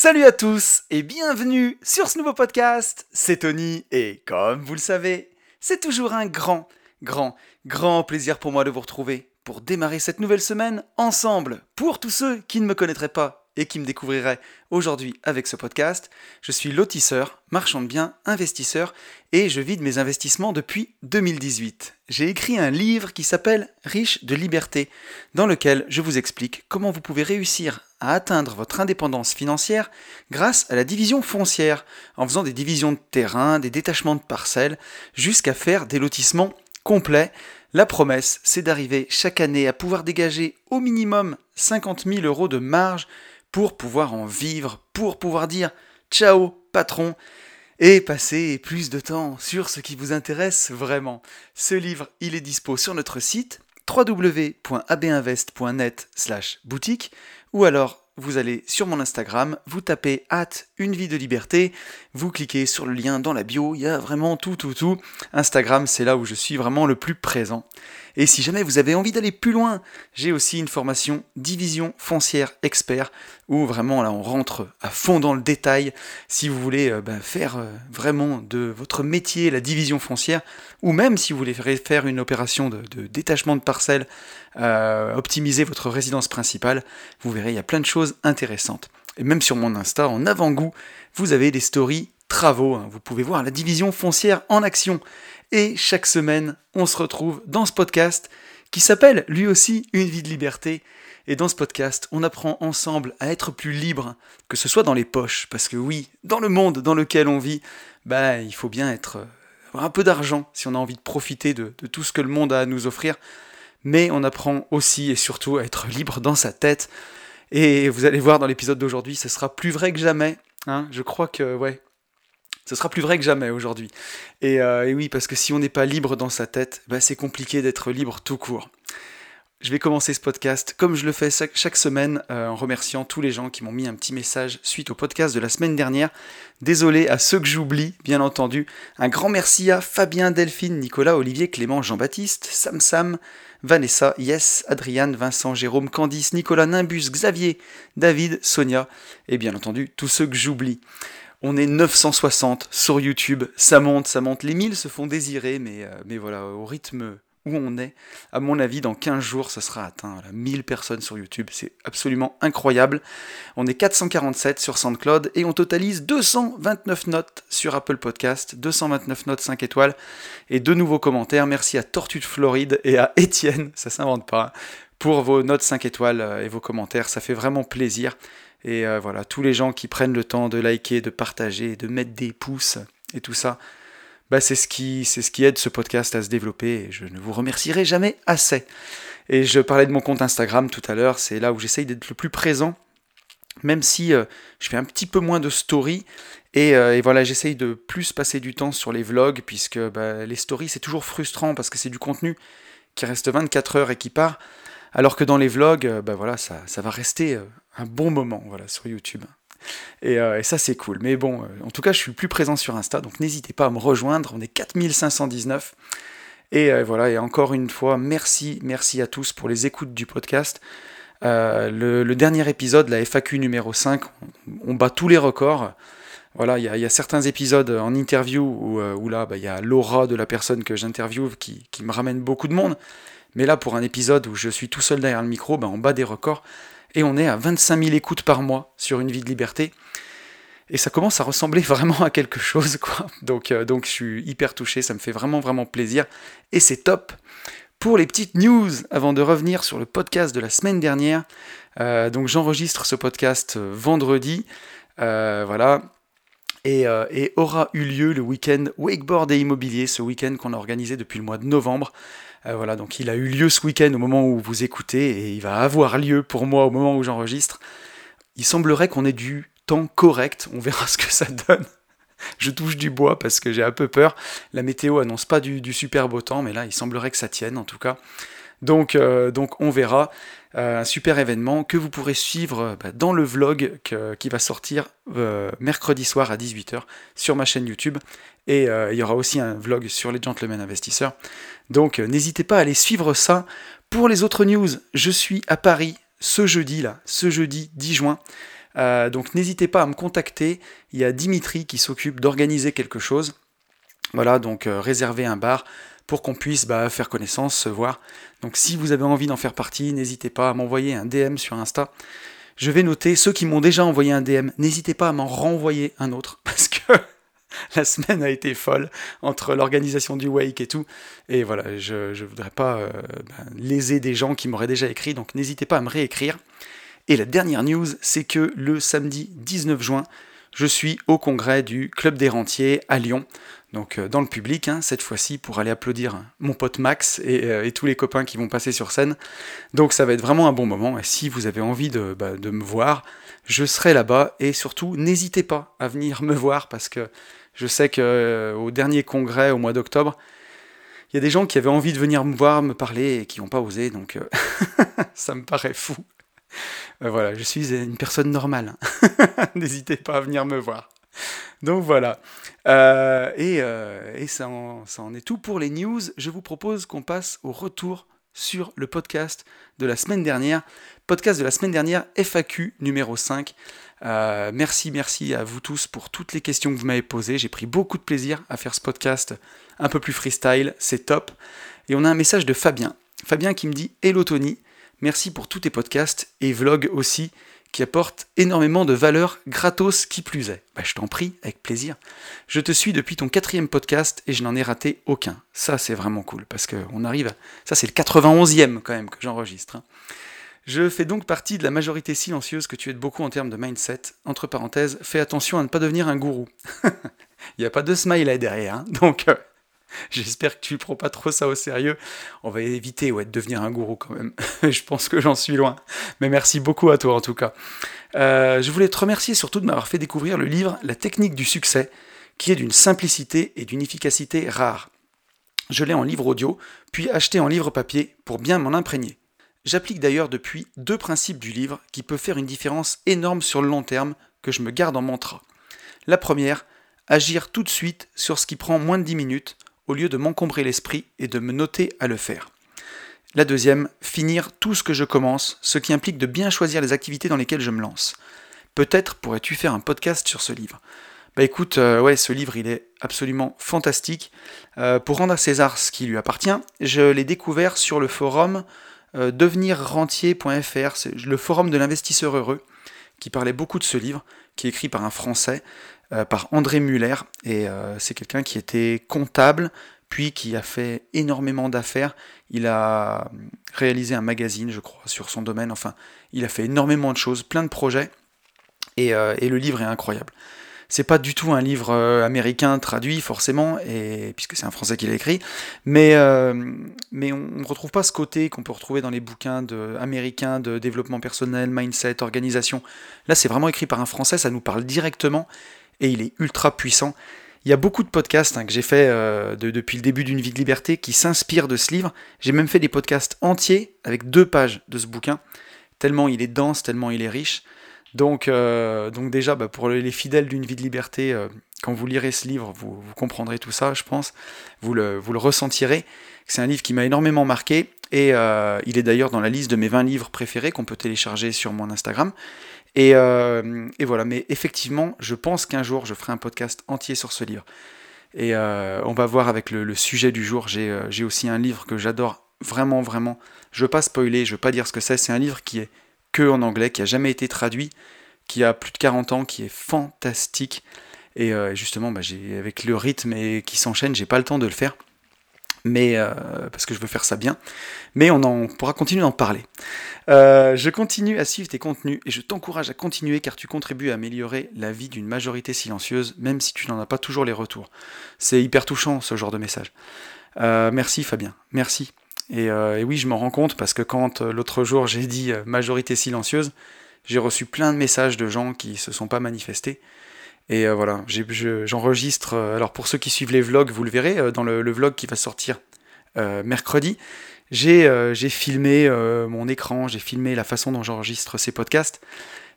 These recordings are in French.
Salut à tous et bienvenue sur ce nouveau podcast. C'est Tony et comme vous le savez, c'est toujours un grand, grand, grand plaisir pour moi de vous retrouver pour démarrer cette nouvelle semaine ensemble. Pour tous ceux qui ne me connaîtraient pas et qui me découvriraient aujourd'hui avec ce podcast, je suis lotisseur, marchand de biens, investisseur et je vis de mes investissements depuis 2018. J'ai écrit un livre qui s'appelle Riche de liberté, dans lequel je vous explique comment vous pouvez réussir à atteindre votre indépendance financière grâce à la division foncière, en faisant des divisions de terrain, des détachements de parcelles, jusqu'à faire des lotissements complets. La promesse, c'est d'arriver chaque année à pouvoir dégager au minimum 50 000 euros de marge pour pouvoir en vivre, pour pouvoir dire ciao patron! Et passer plus de temps sur ce qui vous intéresse vraiment. Ce livre, il est dispo sur notre site www.abinvest.net/boutique ou alors vous allez sur mon Instagram, vous tapez hâte une vie de liberté, vous cliquez sur le lien dans la bio, il y a vraiment tout, tout, tout. Instagram, c'est là où je suis vraiment le plus présent. Et si jamais vous avez envie d'aller plus loin, j'ai aussi une formation division foncière expert où vraiment là on rentre à fond dans le détail. Si vous voulez euh, ben, faire euh, vraiment de votre métier la division foncière, ou même si vous voulez faire une opération de, détachement de parcelles, euh, optimiser votre résidence principale, vous verrez il y a plein de choses intéressantes. Et même sur mon Insta, en avant-goût, vous avez des stories travaux. Hein. Vous pouvez voir la division foncière en action. Et chaque semaine, on se retrouve dans ce podcast qui s'appelle lui aussi Une vie de liberté. Et dans ce podcast, on apprend ensemble à être plus libre, que ce soit dans les poches, parce que oui, dans le monde dans lequel on vit, bah, il faut bien être avoir un peu d'argent si on a envie de profiter de, de tout ce que le monde a à nous offrir. Mais on apprend aussi et surtout à être libre dans sa tête. Et vous allez voir dans l'épisode d'aujourd'hui, ce sera plus vrai que jamais. Hein. Je crois que ouais, ce sera plus vrai que jamais aujourd'hui. Euh, et, oui, parce que si on n'est pas libre dans sa tête, bah, c'est compliqué d'être libre tout court. Je vais commencer ce podcast comme je le fais chaque semaine euh, en remerciant tous les gens qui m'ont mis un petit message suite au podcast de la semaine dernière. Désolé à ceux que j'oublie, bien entendu. Un grand merci à Fabien, Delphine, Nicolas, Olivier, Clément, Jean-Baptiste, Sam Sam, Vanessa, Yes, Adriane, Vincent, Jérôme, Candice, Nicolas, Nimbus, Xavier, David, Sonia et bien entendu tous ceux que j'oublie. On est 960 sur YouTube, ça monte, ça monte. Les 1000 se font désirer, mais, euh, mais voilà, au rythme où on est, à mon avis, dans 15 jours, ça sera atteint. 1000 personnes sur YouTube, c'est absolument incroyable. On est 447 sur SoundCloud et on totalise 229 notes sur Apple Podcast, 229 notes 5 étoiles et deux nouveaux commentaires. Merci à Tortue de Floride et à Étienne, ça s'invente pas, pour vos notes 5 étoiles euh, et vos commentaires, ça fait vraiment plaisir. Et euh, voilà, tous les gens qui prennent le temps de liker, de partager, de mettre des pouces et tout ça, bah c'est ce qui c'est ce qui aide ce podcast à se développer je ne vous remercierai jamais assez. Et je parlais de mon compte Instagram tout à l'heure, c'est là où j'essaye d'être le plus présent, même si euh, je fais un petit peu moins de stories. Et, euh, et voilà, j'essaye de plus passer du temps sur les vlogs, puisque bah, les stories c'est toujours frustrant parce que c'est du contenu qui reste 24 heures et qui part. Alors que dans les vlogs, bah voilà, ça, ça va rester un bon moment voilà, sur YouTube. Euh, et, ça, c'est cool. Mais bon, euh, en tout cas, je suis plus présent sur Insta, donc n'hésitez pas à me rejoindre. On est 4519. Et euh, voilà, et encore une fois, merci, merci à tous pour les écoutes du podcast. le, dernier épisode, la FAQ numéro 5, on, bat tous les records. Voilà, il y, a certains épisodes en interview où, là, bah, il y a l'aura de la personne que j'interviewe qui, qui, me ramène beaucoup de monde. Mais là, pour un épisode où je suis tout seul derrière le micro, bah, on bat des records et on est à 25 000 écoutes par mois sur une vie de liberté. Et ça commence à ressembler vraiment à quelque chose, quoi. Donc, euh, donc je suis hyper touché, ça me fait vraiment, vraiment plaisir. Et c'est top. Pour les petites news, avant de revenir sur le podcast de la semaine dernière, euh, donc j'enregistre ce podcast euh, vendredi, voilà, et, et, aura eu lieu le week-end wakeboard et immobilier, ce week-end qu'on a organisé depuis le mois de novembre. Euh, voilà, donc il a eu lieu ce week-end au moment où vous écoutez et il va avoir lieu pour moi au moment où j'enregistre. Il semblerait qu'on ait du temps correct, on verra ce que ça donne. Je touche du bois parce que j'ai un peu peur. La météo annonce pas du, super beau temps, mais là il semblerait que ça tienne en tout cas. Donc, euh, on verra. Euh, un super événement que vous pourrez suivre bah, dans le vlog qui va sortir mercredi soir à 18h sur ma chaîne YouTube. Et il y aura aussi un vlog sur les gentlemen investisseurs. Donc euh, n'hésitez pas à aller suivre ça. Pour les autres news, je suis à Paris ce jeudi là, ce jeudi 10 juin. donc n'hésitez pas à me contacter. Il y a Dimitri qui s'occupe d'organiser quelque chose. Voilà, donc réserver un bar pour qu'on puisse bah, faire connaissance, se voir. Donc si vous avez envie d'en faire partie, n'hésitez pas à m'envoyer un DM sur Insta. Je vais noter ceux qui m'ont déjà envoyé un DM, n'hésitez pas à m'en renvoyer un autre, parce que la semaine a été folle entre l'organisation du wake et tout. Et voilà, je ne voudrais pas euh, ben, léser des gens qui m'auraient déjà écrit, donc n'hésitez pas à me réécrire. Et la dernière news, c'est que le samedi 19 juin, je suis au congrès du Club des Rentiers à Lyon donc euh, dans le public, hein, cette fois-ci, pour aller applaudir mon pote Max euh, et, tous les copains qui vont passer sur scène. Donc ça va être vraiment un bon moment, et si vous avez envie de, bah, me voir, je serai là-bas, et surtout, n'hésitez pas à venir me voir, parce que je sais qu'au euh, dernier congrès, au mois d'octobre, il y a des gens qui avaient envie de venir me voir, me parler, et qui n'ont pas osé, donc ça me paraît fou. voilà, je suis une personne normale. N'hésitez pas à venir me voir. Donc voilà. Euh, et, euh, et ça, en, ça, en, est tout pour les news. Je vous propose qu'on passe au retour sur le podcast de la semaine dernière. Podcast de la semaine dernière, FAQ numéro 5. Euh, merci, merci à vous tous pour toutes les questions que vous m'avez posées. J'ai pris beaucoup de plaisir à faire ce podcast un peu plus freestyle. C'est top. Et on a un message de Fabien. Fabien qui me dit Hello Tony, merci pour tous tes podcasts et vlogs aussi qui apporte énormément de valeur gratos qui plus est. Bah, je t'en prie, avec plaisir. Je te suis depuis ton quatrième podcast et je n'en ai raté aucun. Ça, c'est vraiment cool parce qu'on arrive. Ça, c'est le 91e quand même que j'enregistre. Hein. Je fais donc partie de la majorité silencieuse que tu aides beaucoup en termes de mindset. Entre parenthèses, fais attention à ne pas devenir un gourou. Il n'y a pas de smiley derrière, hein. donc euh, J'espère que tu ne prends pas trop ça au sérieux. On va éviter de devenir un gourou quand même. je pense que j'en suis loin. Mais merci beaucoup à toi en tout cas. Euh, je voulais te remercier surtout de m'avoir fait découvrir le livre La technique du succès, qui est d'une simplicité et d'une efficacité rare. Je l'ai en livre audio, puis acheté en livre papier pour bien m'en imprégner. J'applique d'ailleurs depuis deux principes du livre qui peuvent faire une différence énorme sur le long terme que je me garde en mantra. La première, agir tout de suite sur ce qui prend moins de 10 minutes au lieu de m'encombrer l'esprit et de me noter à le faire. La deuxième, finir tout ce que je commence, ce qui implique de bien choisir les activités dans lesquelles je me lance. Peut-être pourrais-tu faire un podcast sur ce livre. Bah écoute, euh, ouais, ce livre il est absolument fantastique. Euh, pour rendre à César ce qui lui appartient, je l'ai découvert sur le forum euh, devenirrentier.fr, c'est le forum de l'investisseur heureux, qui parlait beaucoup de ce livre, qui est écrit par un Français. Euh, par André Muller. Et euh, c'est quelqu'un qui était comptable, puis qui a fait énormément d'affaires. Il a réalisé un magazine, je crois, sur son domaine. Enfin, il a fait énormément de choses, plein de projets. Et, et le livre est incroyable. C'est pas du tout un livre américain traduit forcément, et puisque c'est un français qui l'a écrit, mais, mais on ne retrouve pas ce côté qu'on peut retrouver dans les bouquins américains de développement personnel, mindset, organisation. Là, c'est vraiment écrit par un français, ça nous parle directement, et il est ultra puissant. Il y a beaucoup de podcasts hein, que j'ai fait euh, depuis le début d'une vie de liberté qui s'inspirent de ce livre. J'ai même fait des podcasts entiers avec deux pages de ce bouquin, tellement il est dense, tellement il est riche. Donc, euh, donc déjà, bah, pour les fidèles d'une vie de liberté, euh, quand vous lirez ce livre, vous, comprendrez tout ça, je pense. Vous le, le ressentirez. C'est un livre qui m'a énormément marqué. Et il est d'ailleurs dans la liste de mes 20 livres préférés qu'on peut télécharger sur mon Instagram. Euh, et, voilà, mais effectivement, je pense qu'un jour, je ferai un podcast entier sur ce livre. Et euh, on va voir avec le, sujet du jour. Euh, j'ai aussi un livre que j'adore vraiment, vraiment. Je veux pas spoiler, je veux pas dire ce que c'est. C'est un livre qui est que en anglais, qui a jamais été traduit, qui a plus de 40 ans, qui est fantastique. Et justement, bah, avec le rythme et qui s'enchaîne, j'ai pas le temps de le faire mais euh, parce que je veux faire ça bien. Mais on, en, pourra continuer d'en parler. Euh, je continue à suivre tes contenus et je t'encourage à continuer car tu contribues à améliorer la vie d'une majorité silencieuse, même si tu n'en as pas toujours les retours. C'est hyper touchant ce genre de message. Euh, merci Fabien, merci. Et, et oui, je m'en rends compte parce que quand l'autre jour j'ai dit majorité silencieuse, j'ai reçu plein de messages de gens qui se sont pas manifestés. Et euh, voilà, j'enregistre. Euh, alors pour ceux qui suivent les vlogs, vous le verrez euh, dans le, vlog qui va sortir mercredi. J'ai filmé mon écran, j'ai filmé la façon dont j'enregistre ces podcasts.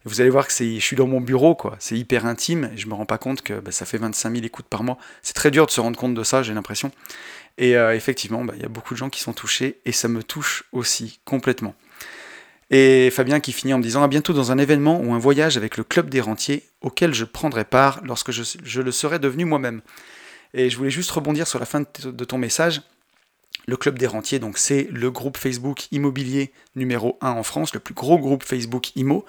Vous allez voir que je suis dans mon bureau, quoi. C'est hyper intime et je me rends pas compte que bah, ça fait 25 000 écoutes par mois. C'est très dur de se rendre compte de ça, j'ai l'impression. Et effectivement, bah, il y a beaucoup de gens qui sont touchés et ça me touche aussi complètement. Et Fabien qui finit en me disant à bientôt dans un événement ou un voyage avec le club des rentiers auquel je prendrai part lorsque je, je le serai devenu moi-même. Et je voulais juste rebondir sur la fin de ton message. Le Club des Rentiers, donc c'est le groupe Facebook immobilier numéro 1 en France, le plus gros groupe Facebook IMO,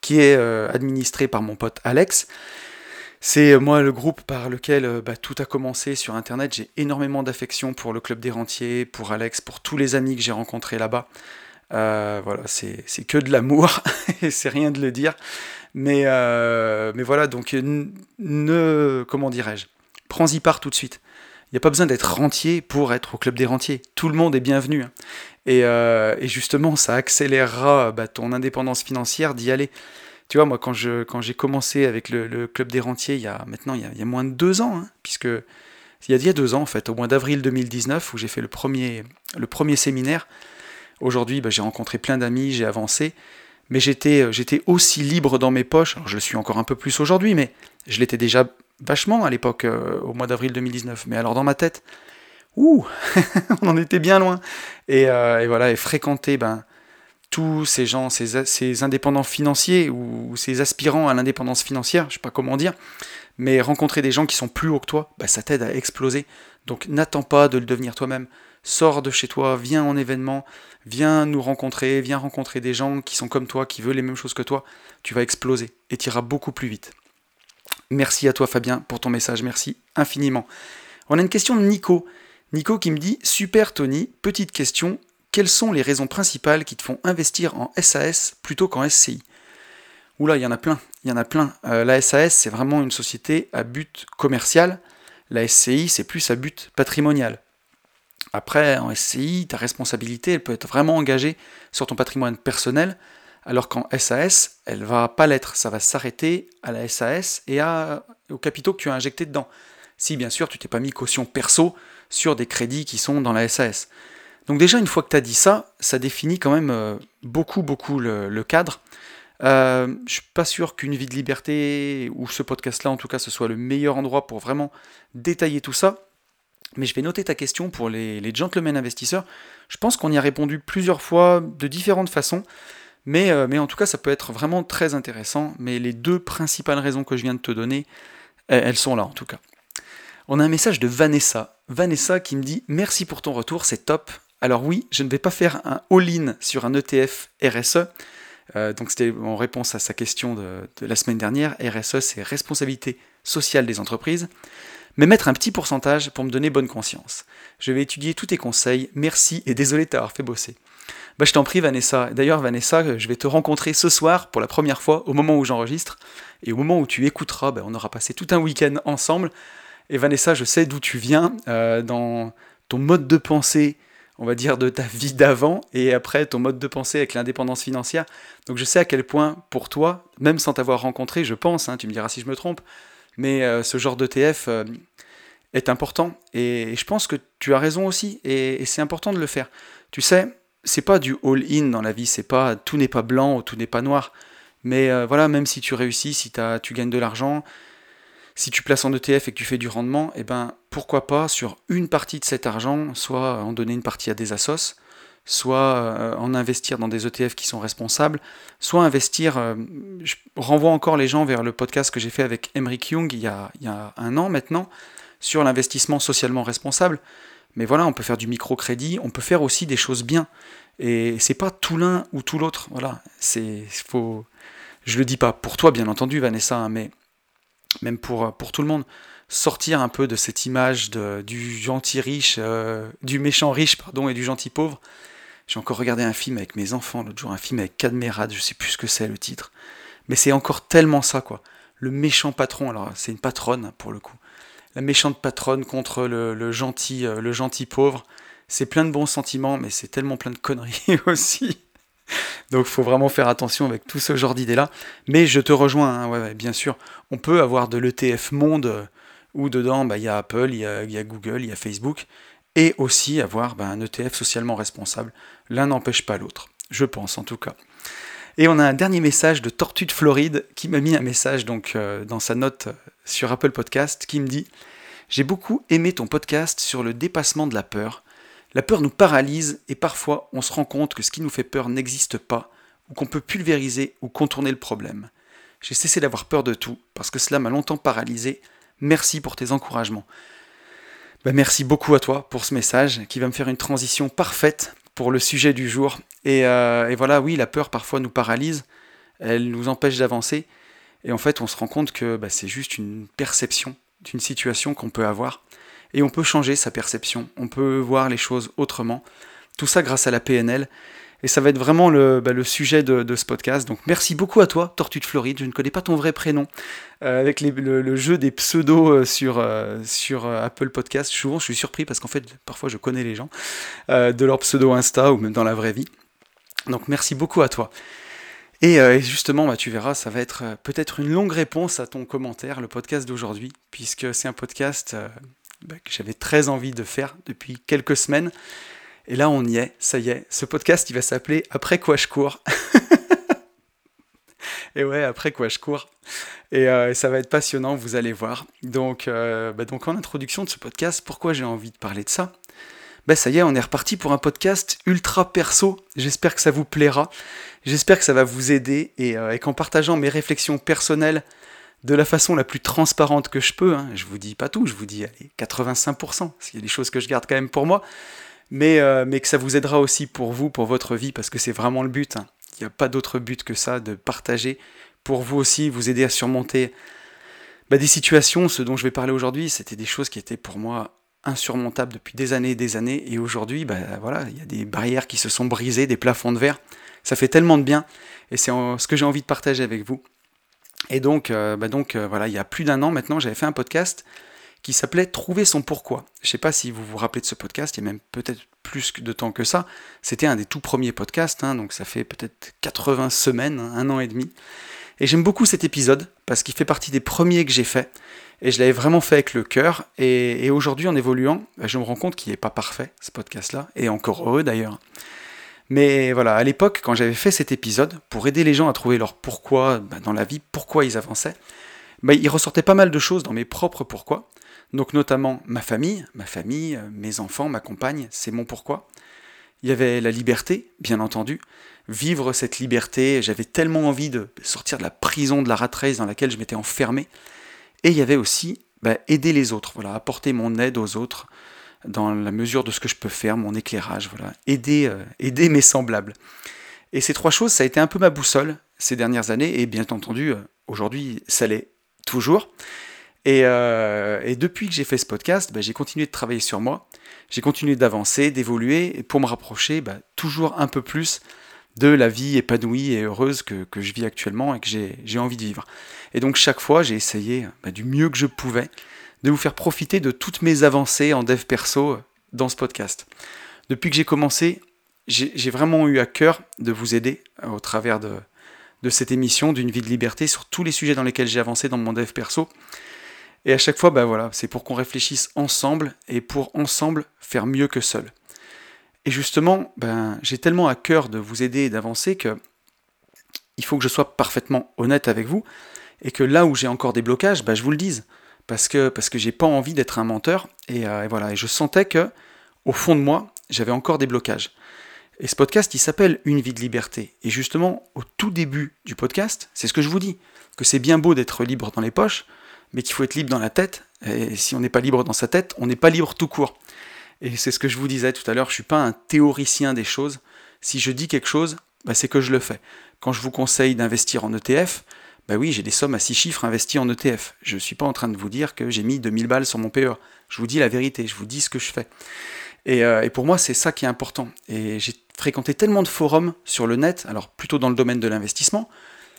qui est euh, administré par mon pote Alex. C'est euh, moi le groupe par lequel euh, bah, tout a commencé sur Internet. J'ai énormément d'affection pour le Club des Rentiers, pour Alex, pour tous les amis que j'ai rencontrés là-bas. voilà, c'est que de l'amour, et c'est rien de le dire. Mais, voilà, donc ne, comment dirais-je, prends-y part tout de suite. Il n'y a pas besoin d'être rentier pour être au club des rentiers. Tout le monde est bienvenu. Hein. Euh, et, justement, ça accélérera bah, ton indépendance financière d'y aller. Tu vois, moi, quand, je, quand j'ai commencé avec le, club des rentiers, il y a maintenant, il y a, moins de deux ans, hein, puisque il y, a, il deux ans, en fait, au mois d'avril 2019, où j'ai fait le premier, le premier séminaire. Aujourd'hui, bah, j'ai rencontré plein d'amis, j'ai avancé, mais j'étais, euh, j'étais aussi libre dans mes poches. Alors, je le suis encore un peu plus aujourd'hui, mais je l'étais déjà vachement à l'époque, euh, au mois d'avril 2019. Mais alors dans ma tête, ouh, on en était bien loin. Euh, et, voilà, et fréquenter ben, tous ces gens, ces, indépendants financiers ou, ces aspirants à l'indépendance financière, je sais pas comment dire, mais rencontrer des gens qui sont plus hauts que toi, ben, ça t'aide à exploser. Donc n'attends pas de le devenir toi-même. Sors de chez toi, viens en événement, viens nous rencontrer, viens rencontrer des gens qui sont comme toi, qui veulent les mêmes choses que toi. Tu vas exploser et tu iras beaucoup plus vite. Merci à toi Fabien pour ton message, merci infiniment. On a une question de Nico. Nico qui me dit Super Tony, petite question, quelles sont les raisons principales qui te font investir en SAS plutôt qu'en SCI Oula, il y en a plein, il y en a plein. Euh, la SAS, c'est vraiment une société à but commercial. La SCI, c'est plus à but patrimonial. Après, en SCI, ta responsabilité, elle peut être vraiment engagée sur ton patrimoine personnel, alors qu'en SAS, elle va pas l'être, ça va s'arrêter à la SAS et aux capitaux que tu as injectés dedans. Si bien sûr tu t'es pas mis caution perso sur des crédits qui sont dans la SAS. Donc déjà une fois que tu as dit ça, ça définit quand même euh, beaucoup beaucoup le, cadre. Euh, je suis pas sûr qu'une vie de liberté ou ce podcast-là en tout cas ce soit le meilleur endroit pour vraiment détailler tout ça. Mais je vais noter ta question pour les, gentlemen investisseurs. Je pense qu'on y a répondu plusieurs fois de différentes façons. Euh, mais, en tout cas, ça peut être vraiment très intéressant. Mais les deux principales raisons que je viens de te donner, elles sont là en tout cas. On a un message de Vanessa. Vanessa qui me dit Merci pour ton retour, c'est top. Alors oui, je ne vais pas faire un all-in sur un ETF RSE. Euh, donc c'était en réponse à sa question de, la semaine dernière. RSE, c'est responsabilité sociale des entreprises. Mais mettre un petit pourcentage pour me donner bonne conscience. Je vais étudier tous tes conseils. Merci et désolé de t'avoir fait bosser. Bah, je t'en prie, Vanessa. D'ailleurs, Vanessa, je vais te rencontrer ce soir pour la première fois au moment où j'enregistre. Et au moment où tu écouteras, bah, on aura passé tout un week-end ensemble. Et Vanessa, je sais d'où tu viens, euh, dans ton mode de pensée, on va dire, de ta vie d'avant, et après ton mode de pensée avec l'indépendance financière. Donc je sais à quel point, pour toi, même sans t'avoir rencontré, je pense, hein, tu me diras si je me trompe, mais euh, ce genre d'ETF euh, est important. Et, je pense que tu as raison aussi, et c'est important de le faire. Tu sais, c'est pas du all-in dans la vie, c'est pas tout n'est pas blanc ou tout n'est pas noir. Mais euh, voilà, même si tu réussis, si tu gagnes de l'argent, si tu places en ETF et que tu fais du rendement, eh ben pourquoi pas sur une partie de cet argent, soit en donner une partie à des assos, soit euh, en investir dans des ETF qui sont responsables, soit investir. Euh, je renvoie encore les gens vers le podcast que j'ai fait avec Emric Young il y a, il y a un an maintenant sur l'investissement socialement responsable. Mais voilà, on peut faire du microcrédit, on peut faire aussi des choses bien. Et c'est pas tout l'un ou tout l'autre. Voilà, c'est faut. Je le dis pas pour toi, bien entendu, Vanessa, hein, mais même pour, pour tout le monde, sortir un peu de cette image du gentil riche, euh, du méchant riche, pardon, et du gentil pauvre. J'ai encore regardé un film avec mes enfants l'autre jour, un film avec Cadmerade, je sais plus ce que c'est le titre. Mais c'est encore tellement ça, quoi. Le méchant patron, alors c'est une patronne pour le coup la méchante patronne contre le, gentil, euh, le gentil pauvre. C'est plein de bons sentiments, mais c'est tellement plein de conneries aussi. Donc il faut vraiment faire attention avec tout ce genre d'idées-là. Mais je te rejoins, hein, bien sûr. On peut avoir de l'ETF monde euh, où dedans bah, il y a Apple, il y a, Google, il y a Facebook, et aussi avoir bah, un ETF socialement responsable. L'un n'empêche pas l'autre, je pense en tout cas. Et on a un dernier message de Tortue de Floride qui m'a mis un message donc euh, dans sa note euh, sur Apple Podcast qui me dit J'ai beaucoup aimé ton podcast sur le dépassement de la peur. La peur nous paralyse et parfois on se rend compte que ce qui nous fait peur n'existe pas ou qu'on peut pulvériser ou contourner le problème. J'ai cessé d'avoir peur de tout, parce que cela m'a longtemps paralysé. Merci pour tes encouragements. Ben, merci beaucoup à toi pour ce message qui va me faire une transition parfaite pour le sujet du jour. Et, euh, voilà, oui, la peur parfois nous paralyse, elle nous empêche d'avancer. Et en fait, on se rend compte que bah, c'est juste une perception d'une situation qu'on peut avoir. Et on peut changer sa perception, on peut voir les choses autrement. Tout ça grâce à la PNL. Et ça va être vraiment le, bah, sujet de, ce podcast. Donc merci beaucoup à toi, Tortue de Floride. Je ne connais pas ton vrai prénom. Euh, avec le, jeu des pseudos euh, sur, euh, sur Apple Podcast, souvent je suis surpris parce qu'en fait, parfois je connais les gens de leur pseudo Insta ou même dans la vraie vie. Donc merci beaucoup à toi. Et justement, bah, tu verras, ça va être peut-être une longue réponse à ton commentaire, le podcast d'aujourd'hui, puisque c'est un podcast bah, que j'avais très envie de faire depuis quelques semaines. Et là, on y est, ça y est. Ce podcast, il va s'appeler Après quoi je cours. et ouais, après quoi je cours. Et euh, ça va être passionnant, vous allez voir. Donc, euh, bah donc en introduction de ce podcast, pourquoi j'ai envie de parler de ça? Bah ça y est, on est reparti pour un podcast ultra perso. J'espère que ça vous plaira. J'espère que ça va vous aider et, euh, et qu'en partageant mes réflexions personnelles de la façon la plus transparente que je peux, hein, je vous dis pas tout, je vous dis allez, 85%, parce qu'il y a des choses que je garde quand même pour moi, mais, euh, mais que ça vous aidera aussi pour vous, pour votre vie, parce que c'est vraiment le but. Hein. Il n'y a pas d'autre but que ça, de partager pour vous aussi, vous aider à surmonter bah, des situations. Ce dont je vais parler aujourd'hui, c'était des choses qui étaient pour moi insurmontables depuis des années et des années, et aujourd'hui, bah, voilà, il y a des barrières qui se sont brisées, des plafonds de verre. Ça fait tellement de bien, et c'est ce que j'ai envie de partager avec vous. Et donc, euh, bah euh, voilà, il y a plus d'un an maintenant, j'avais fait un podcast qui s'appelait Trouver son pourquoi. Je ne sais pas si vous vous rappelez de ce podcast, il y a même peut-être plus de temps que ça. C'était un des tout premiers podcasts, hein, donc ça fait peut-être 80 semaines, hein, un an et demi. Et j'aime beaucoup cet épisode parce qu'il fait partie des premiers que j'ai fait. Et je l'avais vraiment fait avec le cœur. Et, aujourd'hui, en évoluant, bah, je me rends compte qu'il n'est pas parfait, ce podcast-là. Et encore heureux d'ailleurs. Mais voilà, à l'époque, quand j'avais fait cet épisode, pour aider les gens à trouver leur pourquoi bah, dans la vie, pourquoi ils avançaient, bah, il ressortait pas mal de choses dans mes propres pourquoi. Donc notamment ma famille, ma famille, euh, mes enfants, ma compagne, c'est mon pourquoi. Il y avait la liberté, bien entendu. Vivre cette liberté, j'avais tellement envie de sortir de la prison de la rat race dans laquelle je m'étais enfermé. Et il y avait aussi bah, aider les autres, voilà, apporter mon aide aux autres dans la mesure de ce que je peux faire, mon éclairage, voilà, aider, euh, aider mes semblables. Et ces trois choses, ça a été un peu ma boussole ces dernières années, et bien entendu, euh, aujourd'hui, ça l'est toujours. Euh, et, depuis que j'ai fait ce podcast, bah, j'ai continué de travailler sur moi, j'ai continué d'avancer, d'évoluer, pour me rapprocher bah, toujours un peu plus de la vie épanouie et heureuse que, je vis actuellement et que j'ai envie de vivre. Et donc chaque fois, j'ai essayé bah, du mieux que je pouvais de vous faire profiter de toutes mes avancées en dev perso dans ce podcast. Depuis que j'ai commencé, j'ai vraiment eu à cœur de vous aider au travers de, cette émission d'une vie de liberté sur tous les sujets dans lesquels j'ai avancé dans mon dev perso. Et à chaque fois, voilà, c'est pour qu'on réfléchisse ensemble et pour ensemble faire mieux que seul. Et justement, ben, j'ai tellement à cœur de vous aider et d'avancer que il faut que je sois parfaitement honnête avec vous et que là où j'ai encore des blocages, ben, je vous le dise parce que parce que j'ai pas envie d'être un menteur et, euh, et, voilà et je sentais que au fond de moi j'avais encore des blocages. Et ce podcast il s'appelle Une vie de liberté et justement au tout début du podcast c'est ce que je vous dis que c'est bien beau d'être libre dans les poches mais qu'il faut être libre dans la tête. Et si on n'est pas libre dans sa tête, on n'est pas libre tout court. Et c'est ce que je vous disais tout à l'heure, je suis pas un théoricien des choses. Si je dis quelque chose, bah, c'est que je le fais. Quand je vous conseille d'investir en ETF, bah oui, j'ai des sommes à 6 chiffres investies en ETF. Je ne suis pas en train de vous dire que j'ai mis 2000 balles sur mon PE. Je vous dis la vérité, je vous dis ce que je fais. Et, euh, et pour moi, c'est ça qui est important. Et j'ai fréquenté tellement de forums sur le net, alors plutôt dans le domaine de l'investissement,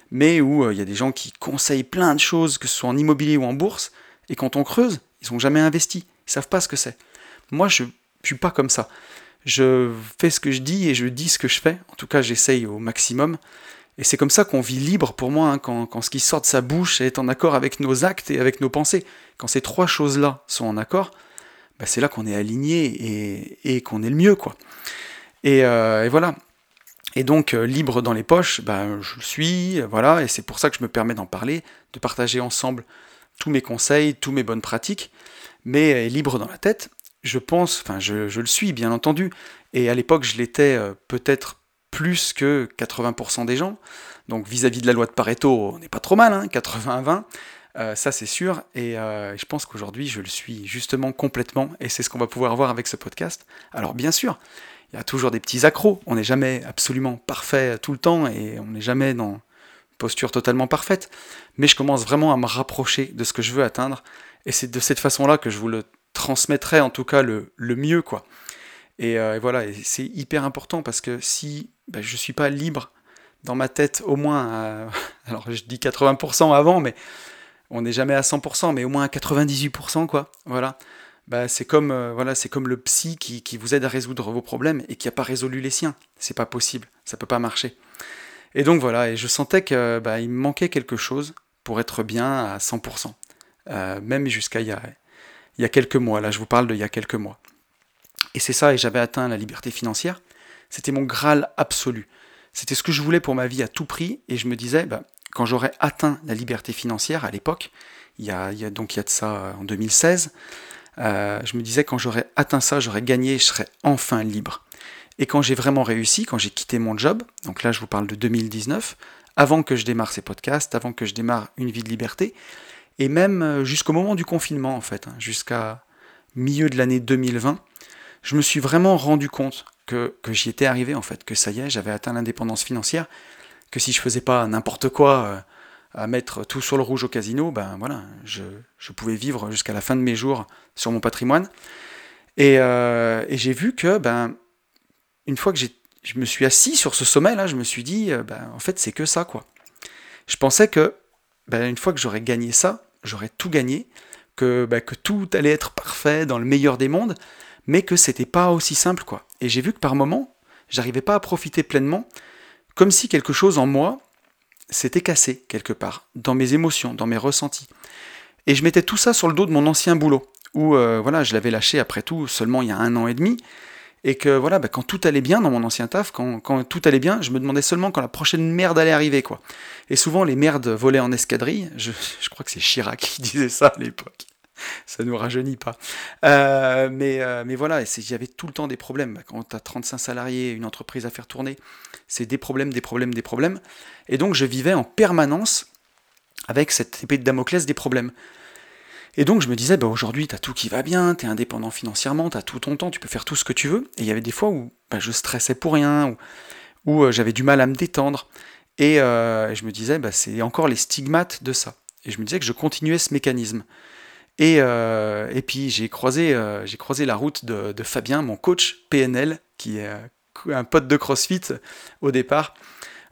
mais où euh, il y a des gens qui conseillent plein de choses, que ce soit en immobilier ou en bourse, et quand on creuse, ils n'ont jamais investi, ils savent pas ce que c'est. Moi, je ne suis pas comme ça. Je fais ce que je dis et je dis ce que je fais. En tout cas, j'essaye au maximum. Et c'est comme ça qu'on vit libre pour moi, hein, quand, ce qui sort de sa bouche est en accord avec nos actes et avec nos pensées. Quand ces trois choses-là sont en accord, bah, c'est là qu'on est aligné et, qu'on est le mieux. quoi. Et, euh, et voilà. Et donc, euh, libre dans les poches, ben, je le suis, voilà, et c'est pour ça que je me permets d'en parler, de partager ensemble tous mes conseils, tous mes bonnes pratiques, mais euh, libre dans la tête, je pense, enfin, je, le suis, bien entendu, et à l'époque, je l'étais peut-être plus que 80% des gens. Donc vis-à-vis de la loi de Pareto, on n'est pas trop mal, hein, 80-20. Euh, ça c'est sûr, et euh, je pense qu'aujourd'hui je le suis justement complètement, et c'est ce qu'on va pouvoir voir avec ce podcast. Alors bien sûr, il y a toujours des petits accros, on n'est jamais absolument parfait tout le temps, et on n'est jamais dans une posture totalement parfaite, mais je commence vraiment à me rapprocher de ce que je veux atteindre, et c'est de cette façon-là que je vous le transmettrai en tout cas le, mieux, quoi. Et, euh, voilà, et c'est hyper important parce que si ben, je ne suis pas libre dans ma tête, au moins, alors je dis 80% avant, mais on n'est jamais à 100%, mais au moins à 98%, quoi. Voilà. Bah, c'est comme, euh, voilà, comme le psy qui, vous aide à résoudre vos problèmes et qui n'a pas résolu les siens. C'est pas possible, ça peut pas marcher. Et donc voilà, et je sentais que bah, me manquait quelque chose pour être bien à 100%. Euh, même jusqu'à il, il y, a, quelques mois, là je vous parle de il y a quelques mois. Et c'est ça, et j'avais atteint la liberté financière. C'était mon Graal absolu. C'était ce que je voulais pour ma vie à tout prix, et je me disais, bah, quand j'aurais atteint la liberté financière à l'époque, il, y a, donc il y a de ça euh, en 2016, euh, je me disais quand j'aurais atteint ça, j'aurais gagné, je serais enfin libre. Et quand j'ai vraiment réussi, quand j'ai quitté mon job, donc là je vous parle de 2019, avant que je démarre ces podcasts, avant que je démarre une vie de liberté, et même euh, jusqu'au moment du confinement en fait, hein, jusqu'à milieu de l'année 2020, je me suis vraiment rendu compte que, j'y étais arrivé en fait, que ça y est, j'avais atteint l'indépendance financière, que si je faisais pas n'importe quoi euh, à mettre tout sur le rouge au casino, ben voilà, je, pouvais vivre jusqu'à la fin de mes jours sur mon patrimoine. Euh, et, j'ai vu que, ben, une fois que je me suis assis sur ce sommet-là, je me suis dit, euh, ben, en fait, c'est que ça, quoi. Je pensais que, ben, une fois que j'aurais gagné ça, j'aurais tout gagné, que, ben, que tout allait être parfait dans le meilleur des mondes, mais que c'était pas aussi simple, quoi. Et j'ai vu que par moments, j'arrivais pas à profiter pleinement comme si quelque chose en moi s'était cassé quelque part, dans mes émotions, dans mes ressentis. Et je mettais tout ça sur le dos de mon ancien boulot, où euh, voilà, je l'avais lâché après tout seulement il y a un an et demi, et que voilà, bah, quand tout allait bien dans mon ancien taf, quand, tout allait bien, je me demandais seulement quand la prochaine merde allait arriver, quoi. Et souvent les merdes volaient en escadrille, je crois que c'est Chirac qui disait ça à l'époque ça nous rajeunit pas. Euh, mais, euh, mais voilà, j'avais tout le temps des problèmes. Quand tu as 35 salariés, une entreprise à faire tourner, c'est des problèmes, des problèmes, des problèmes. Et donc je vivais en permanence avec cette épée de Damoclès des problèmes. Et donc je me disais, bah, aujourd'hui, tu as tout qui va bien, tu es indépendant financièrement, tu as tout ton temps, tu peux faire tout ce que tu veux. Et il y avait des fois où bah, je stressais pour rien, où, euh, j'avais du mal à me détendre. Et je me disais, bah, c'est encore les stigmates de ça. Et je me disais que je continuais ce mécanisme. Euh, et, puis j'ai croisé, euh, croisé la route de, Fabien, mon coach PNL, qui est euh, un pote de CrossFit au départ,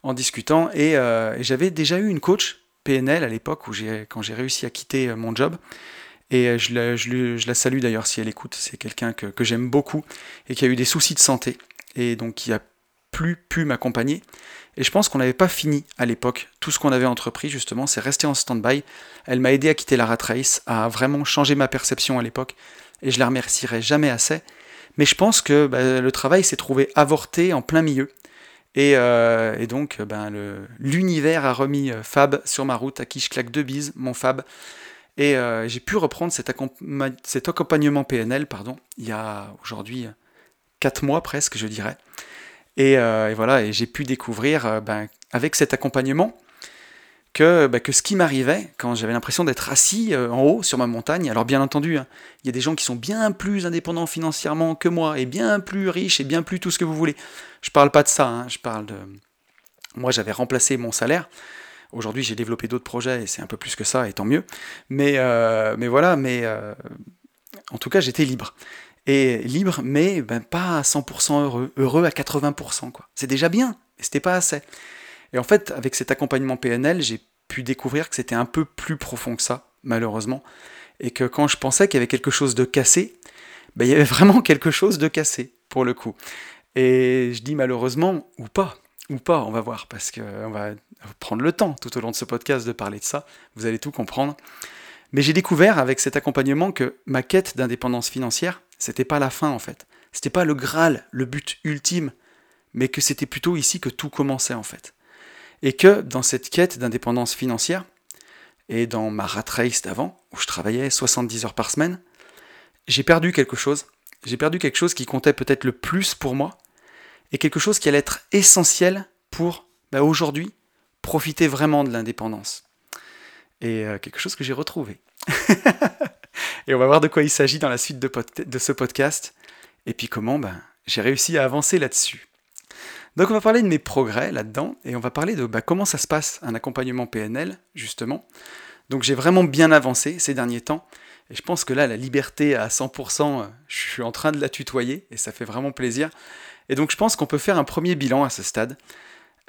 en discutant. Et, j'avais déjà eu une coach PNL à l'époque, quand j'ai réussi à quitter mon job. Et je la, je, la salue d'ailleurs si elle écoute. C'est quelqu'un que, que j'aime beaucoup et qui a eu des soucis de santé. Et donc qui a plus pu m'accompagner. Et je pense qu'on n'avait pas fini à l'époque. Tout ce qu'on avait entrepris, justement, c'est rester en stand-by. Elle m'a aidé à quitter la rat race, à vraiment changer ma perception à l'époque. Et je la remercierai jamais assez. Mais je pense que bah, le travail s'est trouvé avorté en plein milieu. Et, euh, donc, ben, l'univers a remis euh, Fab sur ma route, à qui je claque deux bises, mon Fab. Et euh, j'ai pu reprendre cet, cet, accompagnement PNL, pardon, il y a aujourd'hui quatre mois presque, je dirais. Euh, et, voilà, et j'ai pu découvrir euh, ben, avec cet accompagnement que, ben, que ce qui m'arrivait quand j'avais l'impression d'être assis euh, en haut sur ma montagne, alors bien entendu, hein, il y a des gens qui sont bien plus indépendants financièrement que moi, et bien plus riches, et bien plus tout ce que vous voulez. Je parle pas de ça, hein, je parle de... Moi j'avais remplacé mon salaire, Aujourd'hui, j'ai développé d'autres projets et c'est un peu plus que ça, et tant mieux. Mais, mais voilà, mais en tout cas, j'étais libre et libre, mais ben, pas à 100% heureux, heureux à 80%. quoi. C'est déjà bien, mais c'était pas assez. Et en fait, avec cet accompagnement PNL, j'ai pu découvrir que c'était un peu plus profond que ça, malheureusement, et que quand je pensais qu'il y avait quelque chose de cassé, ben, il y avait vraiment quelque chose de cassé, pour le coup. Et je dis malheureusement, ou pas, ou pas, on va voir, parce qu'on va prendre le temps tout au long de ce podcast de parler de ça, vous allez tout comprendre. Mais j'ai découvert avec cet accompagnement que ma quête d'indépendance financière, c'était pas la fin en fait. C'était pas le Graal, le but ultime, mais que c'était plutôt ici que tout commençait en fait. Et que dans cette quête d'indépendance financière, et dans ma rat race d'avant, où je travaillais 70 heures par semaine, j'ai perdu quelque chose. J'ai perdu quelque chose qui comptait peut-être le plus pour moi. et quelque chose qui allait être essentiel pour bah, aujourd'hui profiter vraiment de l'indépendance. Et euh, quelque chose que j'ai retrouvé. et on va voir de quoi il s'agit dans la suite de, ce podcast, et puis comment ben, j'ai réussi à avancer là-dessus. Donc on va parler de mes progrès là-dedans, et on va parler de bah, comment ça se passe un accompagnement PNL, justement. Donc j'ai vraiment bien avancé ces derniers temps, et je pense que là, la liberté à 100%, euh, je suis en train de la tutoyer, et ça fait vraiment plaisir. Et donc je pense qu'on peut faire un premier bilan à ce stade.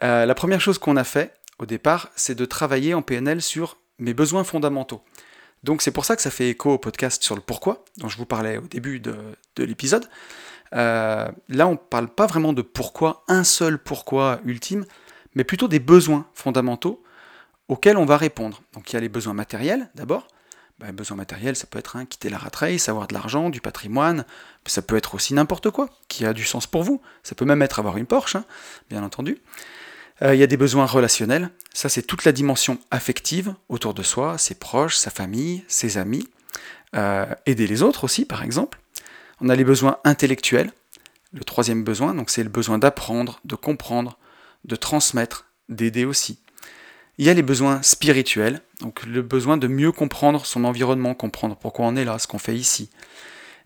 Euh, la première chose qu'on a fait au départ, c'est de travailler en PNL sur mes besoins fondamentaux. Donc c'est pour ça que ça fait écho au podcast sur le pourquoi, dont je vous parlais au début de, l'épisode. Euh, là, on ne parle pas vraiment de pourquoi, un seul pourquoi ultime, mais plutôt des besoins fondamentaux auxquels on va répondre. Donc il y a les besoins matériels d'abord. Ben, besoins matériels, ça peut être hein, quitter la rat race, avoir de l'argent, du patrimoine, ça peut être aussi n'importe quoi qui a du sens pour vous. Ça peut même être avoir une Porsche, hein, bien entendu. Euh, il y a des besoins relationnels. Ça, c'est toute la dimension affective autour de soi, ses proches, sa famille, ses amis. Euh, aider les autres aussi, par exemple. On a les besoins intellectuels. Le troisième besoin, donc c'est le besoin d'apprendre, de comprendre, de transmettre, d'aider aussi. Il y a les besoins spirituels, donc le besoin de mieux comprendre son environnement, comprendre pourquoi on est là, ce qu'on fait ici.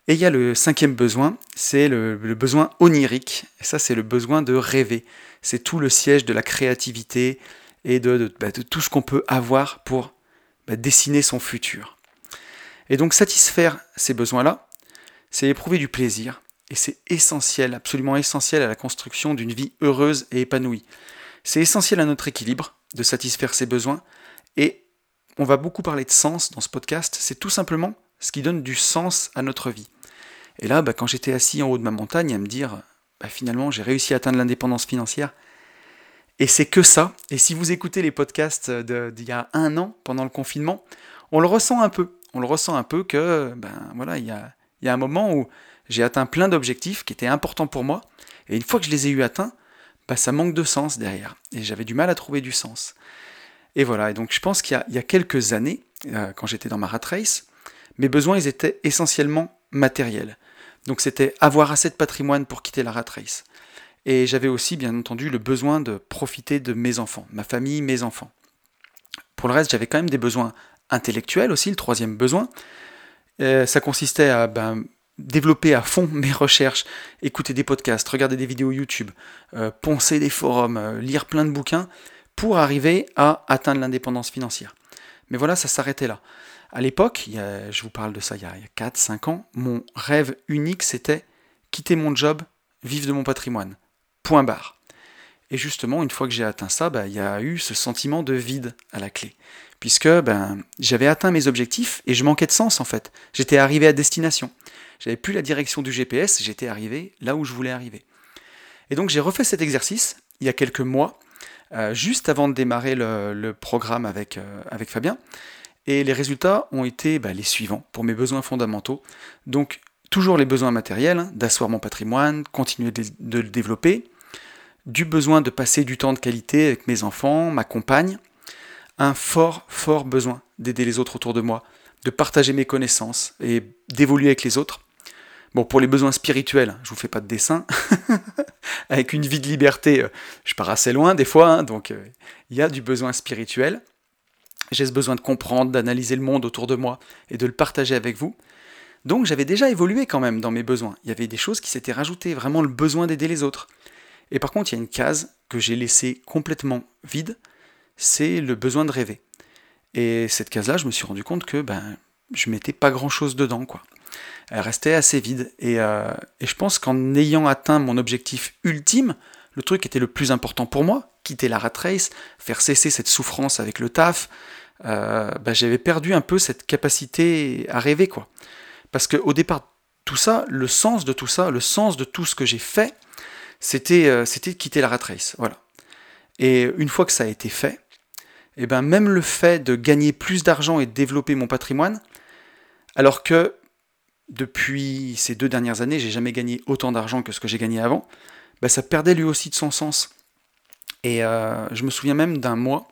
Et il y a le cinquième besoin, c'est le, besoin onirique. Ça, c'est le besoin de rêver. C'est tout le siège de la créativité et de, bah, tout ce qu'on peut avoir pour bah, dessiner son futur. Et donc satisfaire ces besoins-là, c'est éprouver du plaisir. Et c'est essentiel, absolument essentiel à la construction d'une vie heureuse et épanouie. C'est essentiel à notre équilibre de satisfaire ces besoins. Et on va beaucoup parler de sens dans ce podcast. C'est tout simplement ce qui donne du sens à notre vie. Et là, bah, quand j'étais assis en haut de ma montagne à me dire, bah, finalement, j'ai réussi à atteindre l'indépendance financière. Et c'est que ça. Et si vous écoutez les podcasts d'il y a un an, pendant le confinement, on le ressent un peu. On le ressent un peu que, ben voilà, il y a, un moment où j'ai atteint plein d'objectifs qui étaient importants pour moi. Et une fois que je les ai eu atteints, bah, ça manque de sens derrière. Et j'avais du mal à trouver du sens. Et voilà, et donc je pense qu'il y, a quelques années, euh, quand j'étais dans ma rat race, mes besoins ils étaient essentiellement matériels. Donc c'était avoir assez de patrimoine pour quitter la rat race. Et j'avais aussi, bien entendu, le besoin de profiter de mes enfants, ma famille, mes enfants. Pour le reste, j'avais quand même des besoins intellectuels aussi, le troisième besoin. Euh, ça consistait à ben, développer à fond mes recherches, écouter des podcasts, regarder des vidéos YouTube, euh, poncer des forums, euh, lire plein de bouquins, pour arriver à atteindre l'indépendance financière. Mais voilà, ça s'arrêtait là. À l'époque, je vous parle de ça il y a, 4-5 ans, mon rêve unique c'était quitter mon job, vivre de mon patrimoine. Point barre. Et justement, une fois que j'ai atteint ça, bah, il y a eu ce sentiment de vide à la clé. Puisque ben, j'avais atteint mes objectifs et je manquais de sens en fait. J'étais arrivé à destination. J'avais plus la direction du GPS, j'étais arrivé là où je voulais arriver. Et donc j'ai refait cet exercice il y a quelques mois, euh, juste avant de démarrer le, programme avec, euh, avec Fabien. Et les résultats ont été bah, les suivants pour mes besoins fondamentaux. Donc toujours les besoins matériels, hein, d'asseoir mon patrimoine, continuer de, le développer, du besoin de passer du temps de qualité avec mes enfants, ma compagne, un fort, fort besoin d'aider les autres autour de moi, de partager mes connaissances et d'évoluer avec les autres. Bon, pour les besoins spirituels, je vous fais pas de dessin. avec une vie de liberté, euh, je pars assez loin des fois, hein, donc euh, il y a du besoin spirituel. J'ai ce besoin de comprendre, d'analyser le monde autour de moi et de le partager avec vous. Donc j'avais déjà évolué quand même dans mes besoins. Il y avait des choses qui s'étaient rajoutées, vraiment le besoin d'aider les autres. Et par contre, il y a une case que j'ai laissée complètement vide, c'est le besoin de rêver. Et cette case-là, je me suis rendu compte que ben, je mettais pas grand-chose dedans, quoi. Elle restait assez vide. Et, euh, et je pense qu'en ayant atteint mon objectif ultime, le truc qui était le plus important pour moi, quitter la rat race, faire cesser cette souffrance avec le taf, euh, bah, j'avais perdu un peu cette capacité à rêver, quoi. Parce qu'au départ, tout ça, le sens de tout ça, le sens de tout ce que j'ai fait, c'était euh, de quitter la rat race, voilà. Et une fois que ça a été fait, et eh ben même le fait de gagner plus d'argent et de développer mon patrimoine, alors que depuis ces deux dernières années, j'ai jamais gagné autant d'argent que ce que j'ai gagné avant, bah, ça perdait lui aussi de son sens. Et euh, je me souviens même d'un mois,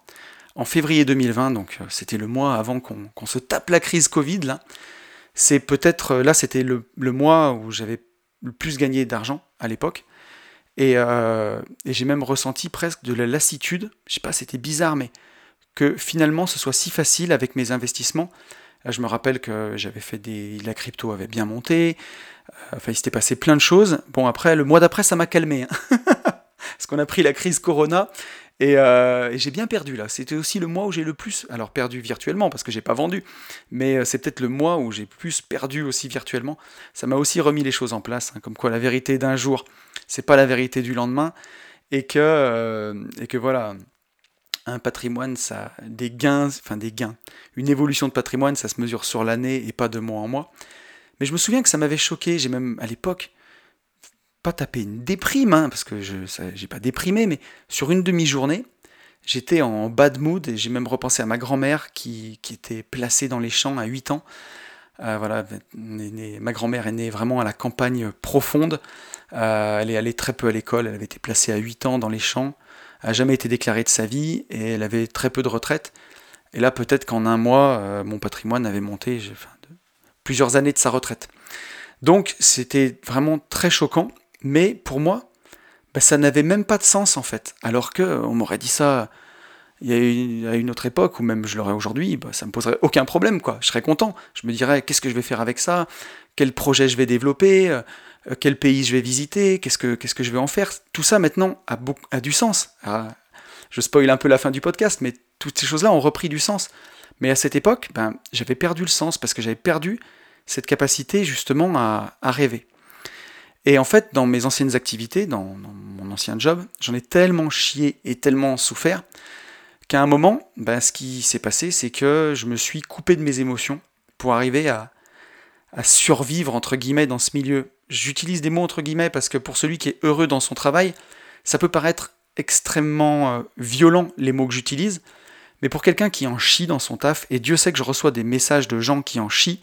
en février 2020, donc euh, c'était le mois avant qu'on se tape la crise Covid, là. C'est peut-être, euh, là c'était le, mois où j'avais le plus gagné d'argent à l'époque. Et, j'ai même ressenti presque de la lassitude. Je sais pas, c'était bizarre, mais que finalement ce soit si facile avec mes investissements. Je me rappelle que j'avais fait des. La crypto avait bien monté. Enfin, il s'était passé plein de choses. Bon, après, le mois d'après, ça m'a calmé. Hein. Parce qu'on a pris la crise Corona. Euh, et, j'ai bien perdu là. C'était aussi le mois où j'ai le plus, alors perdu virtuellement parce que j'ai pas vendu, mais euh, c'est peut-être le mois où j'ai plus perdu aussi virtuellement. Ça m'a aussi remis les choses en place, hein, comme quoi la vérité d'un jour, c'est pas la vérité du lendemain, et que euh, et que voilà, un patrimoine, ça des gains, enfin des gains, une évolution de patrimoine, ça se mesure sur l'année et pas de mois en mois. Mais je me souviens que ça m'avait choqué. J'ai même à l'époque pas tapé une déprime, hein, parce que je n'ai pas déprimé, mais sur une demi-journée, j'étais en bad mood et j'ai même repensé à ma grand-mère qui, était placée dans les champs à 8 ans. Euh, voilà, ma grand-mère est née vraiment à la campagne profonde. Euh, elle est allée très peu à l'école, elle avait été placée à 8 ans dans les champs, n'a jamais été déclarée de sa vie et elle avait très peu de retraite. Et là, peut-être qu'en un mois, euh, mon patrimoine avait monté plusieurs années de sa retraite. Donc, c'était vraiment très choquant. Mais pour moi, bah, ça n'avait même pas de sens en fait. Alors que on m'aurait dit ça a une, autre époque, ou même je l'aurais aujourd'hui, bah, ça me poserait aucun problème, quoi. Je serais content. Je me dirais, qu'est-ce que je vais faire avec ça? Quel projet je vais développer? Euh, Quel pays je vais visiter? Qu'est-ce que, je vais en faire? Tout ça, maintenant, a, du sens. Ah, je spoil un peu la fin du podcast, mais toutes ces choses-là ont repris du sens. Mais à cette époque, ben, j'avais perdu le sens, parce que j'avais perdu cette capacité, justement, à, à rêver. Et en fait, dans mes anciennes activités, dans, mon ancien job, j'en ai tellement chié et tellement souffert qu'à un moment, ben, ce qui s'est passé, c'est que je me suis coupé de mes émotions pour arriver à, survivre, entre guillemets, dans ce milieu. J'utilise des mots entre guillemets parce que pour celui qui est heureux dans son travail, ça peut paraître extrêmement euh, violent les mots que j'utilise, mais pour quelqu'un qui en chie dans son taf, et Dieu sait que je reçois des messages de gens qui en chient,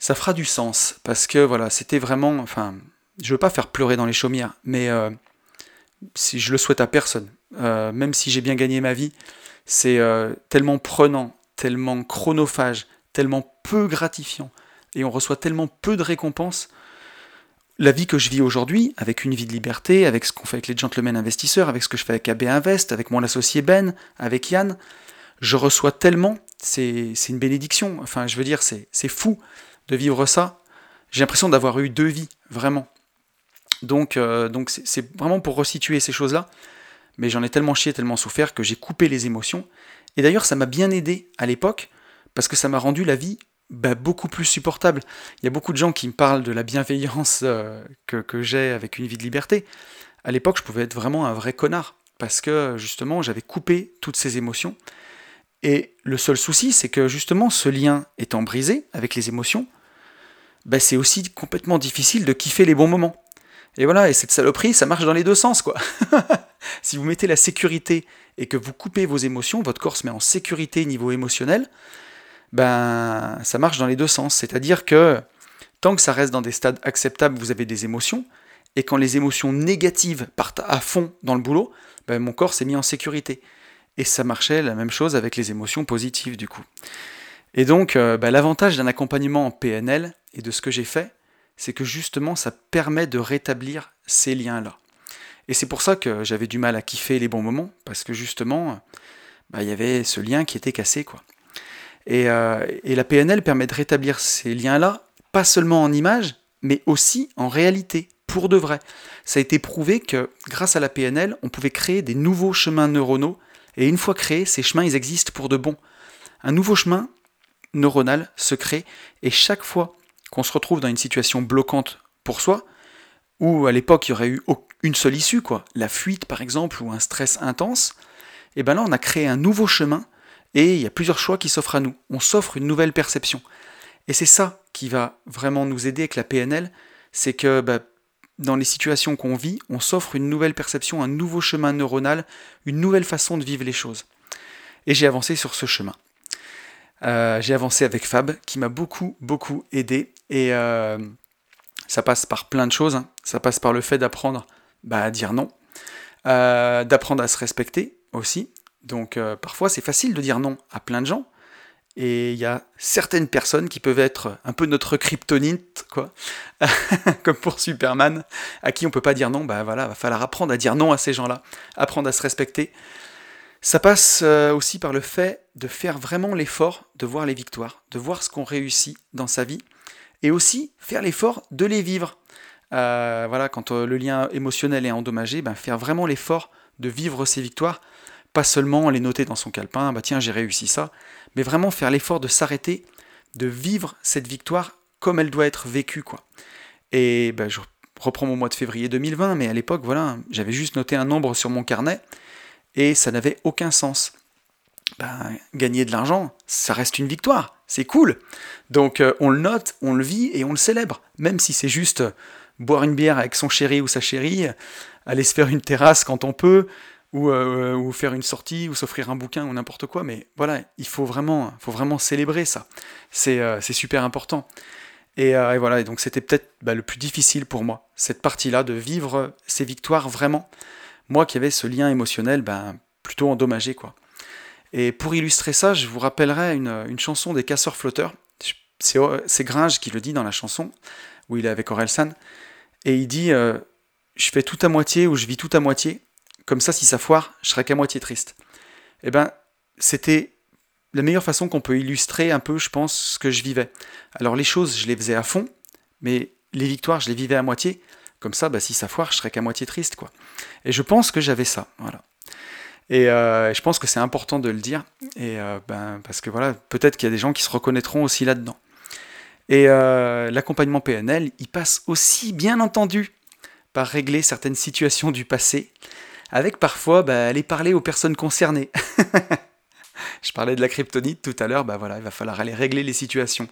ça fera du sens parce que voilà, c'était vraiment, enfin, je veux pas faire pleurer dans les chaumières, mais euh, si je le souhaite à personne, euh, même si j'ai bien gagné ma vie, c'est euh, tellement prenant, tellement chronophage, tellement peu gratifiant, et on reçoit tellement peu de récompenses. La vie que je vis aujourd'hui, avec une vie de liberté, avec ce qu'on fait avec les gentlemen investisseurs, avec ce que je fais avec AB Invest, avec mon associé Ben, avec Yann, je reçois tellement, c'est une bénédiction. Enfin, je veux dire, c'est fou de vivre ça, j'ai l'impression d'avoir eu deux vies, vraiment. Donc, euh, donc c'est vraiment pour resituer ces choses-là. Mais j'en ai tellement chié, tellement souffert que j'ai coupé les émotions. Et d'ailleurs, ça m'a bien aidé à l'époque, parce que ça m'a rendu la vie bah, beaucoup plus supportable. Il y a beaucoup de gens qui me parlent de la bienveillance euh, que, que j'ai avec une vie de liberté. À l'époque, je pouvais être vraiment un vrai connard, parce que justement, j'avais coupé toutes ces émotions. Et le seul souci, c'est que justement, ce lien étant brisé avec les émotions, bah, c'est aussi complètement difficile de kiffer les bons moments. Et voilà, et cette saloperie, ça marche dans les deux sens, quoi. si vous mettez la sécurité et que vous coupez vos émotions, votre corps se met en sécurité niveau émotionnel, ben ça marche dans les deux sens. C'est-à-dire que tant que ça reste dans des stades acceptables, vous avez des émotions, et quand les émotions négatives partent à fond dans le boulot, ben, mon corps s'est mis en sécurité. Et ça marchait la même chose avec les émotions positives du coup. Et donc, euh, ben, l'avantage d'un accompagnement en PNL, et de ce que j'ai fait, c'est que justement ça permet de rétablir ces liens-là. Et c'est pour ça que j'avais du mal à kiffer les bons moments, parce que justement, bah, il y avait ce lien qui était cassé. quoi. Et, euh, et la PNL permet de rétablir ces liens-là, pas seulement en images, mais aussi en réalité, pour de vrai. Ça a été prouvé que grâce à la PNL, on pouvait créer des nouveaux chemins neuronaux, et une fois créés, ces chemins, ils existent pour de bon. Un nouveau chemin neuronal se crée, et chaque fois qu'on se retrouve dans une situation bloquante pour soi, où à l'époque il y aurait eu une seule issue, quoi, la fuite par exemple, ou un stress intense, et bien là on a créé un nouveau chemin, et il y a plusieurs choix qui s'offrent à nous. On s'offre une nouvelle perception. Et c'est ça qui va vraiment nous aider avec la PNL, c'est que bah, dans les situations qu'on vit, on s'offre une nouvelle perception, un nouveau chemin neuronal, une nouvelle façon de vivre les choses. Et j'ai avancé sur ce chemin. Euh, j'ai avancé avec Fab, qui m'a beaucoup, beaucoup aidé. Et euh, ça passe par plein de choses. Hein. Ça passe par le fait d'apprendre bah, à dire non, euh, d'apprendre à se respecter aussi. Donc parfois c'est facile de dire non à plein de gens. Et il y a certaines personnes qui peuvent être un peu notre kryptonite, quoi, comme pour Superman, à qui on peut pas dire non. Bah voilà, va falloir apprendre à dire non à ces gens-là, apprendre à se respecter. Ça passe euh, aussi par le fait de faire vraiment l'effort de voir les victoires, de voir ce qu'on réussit dans sa vie, et aussi faire l'effort de les vivre. Euh, voilà, quand euh, le lien émotionnel est endommagé, ben, faire vraiment l'effort de vivre ces victoires, pas seulement les noter dans son calepin, bah tiens j'ai réussi ça, mais vraiment faire l'effort de s'arrêter, de vivre cette victoire comme elle doit être vécue quoi. Et ben, je reprends mon mois de février 2020, mais à l'époque voilà, j'avais juste noté un nombre sur mon carnet et ça n'avait aucun sens. Ben, gagner de l'argent, ça reste une victoire, c'est cool. Donc euh, on le note, on le vit et on le célèbre, même si c'est juste boire une bière avec son chéri ou sa chérie, aller se faire une terrasse quand on peut, ou, euh, faire une sortie, ou s'offrir un bouquin, ou n'importe quoi. Mais voilà, il faut vraiment, célébrer ça. C'est euh, super important. Et, euh, voilà, donc c'était peut-être bah, le plus difficile pour moi, cette partie-là, de vivre ces victoires vraiment. Moi qui avais ce lien émotionnel ben, plutôt endommagé. quoi. Et pour illustrer ça, je vous rappellerai une, une chanson des Casseurs Flotteurs. C'est Gringe qui le dit dans la chanson, où il est avec Orelsan. Et il dit Je fais tout à moitié ou je vis tout à moitié. Comme ça, si ça foire, je serais qu'à moitié triste. Eh ben, c'était la meilleure façon qu'on peut illustrer un peu, je pense, ce que je vivais. Alors les choses, je les faisais à fond, mais les victoires, je les vivais à moitié. Comme ça, bah, si ça foire, je serais qu'à moitié triste, quoi. Et je pense que j'avais ça, voilà. Et euh, je pense que c'est important de le dire, et euh, ben, parce que voilà, peut-être qu'il y a des gens qui se reconnaîtront aussi là-dedans. Et euh, l'accompagnement PNL, il passe aussi, bien entendu, par régler certaines situations du passé, avec parfois bah, aller parler aux personnes concernées. Je parlais de la kryptonite tout à l'heure, bah voilà, il va falloir aller régler les situations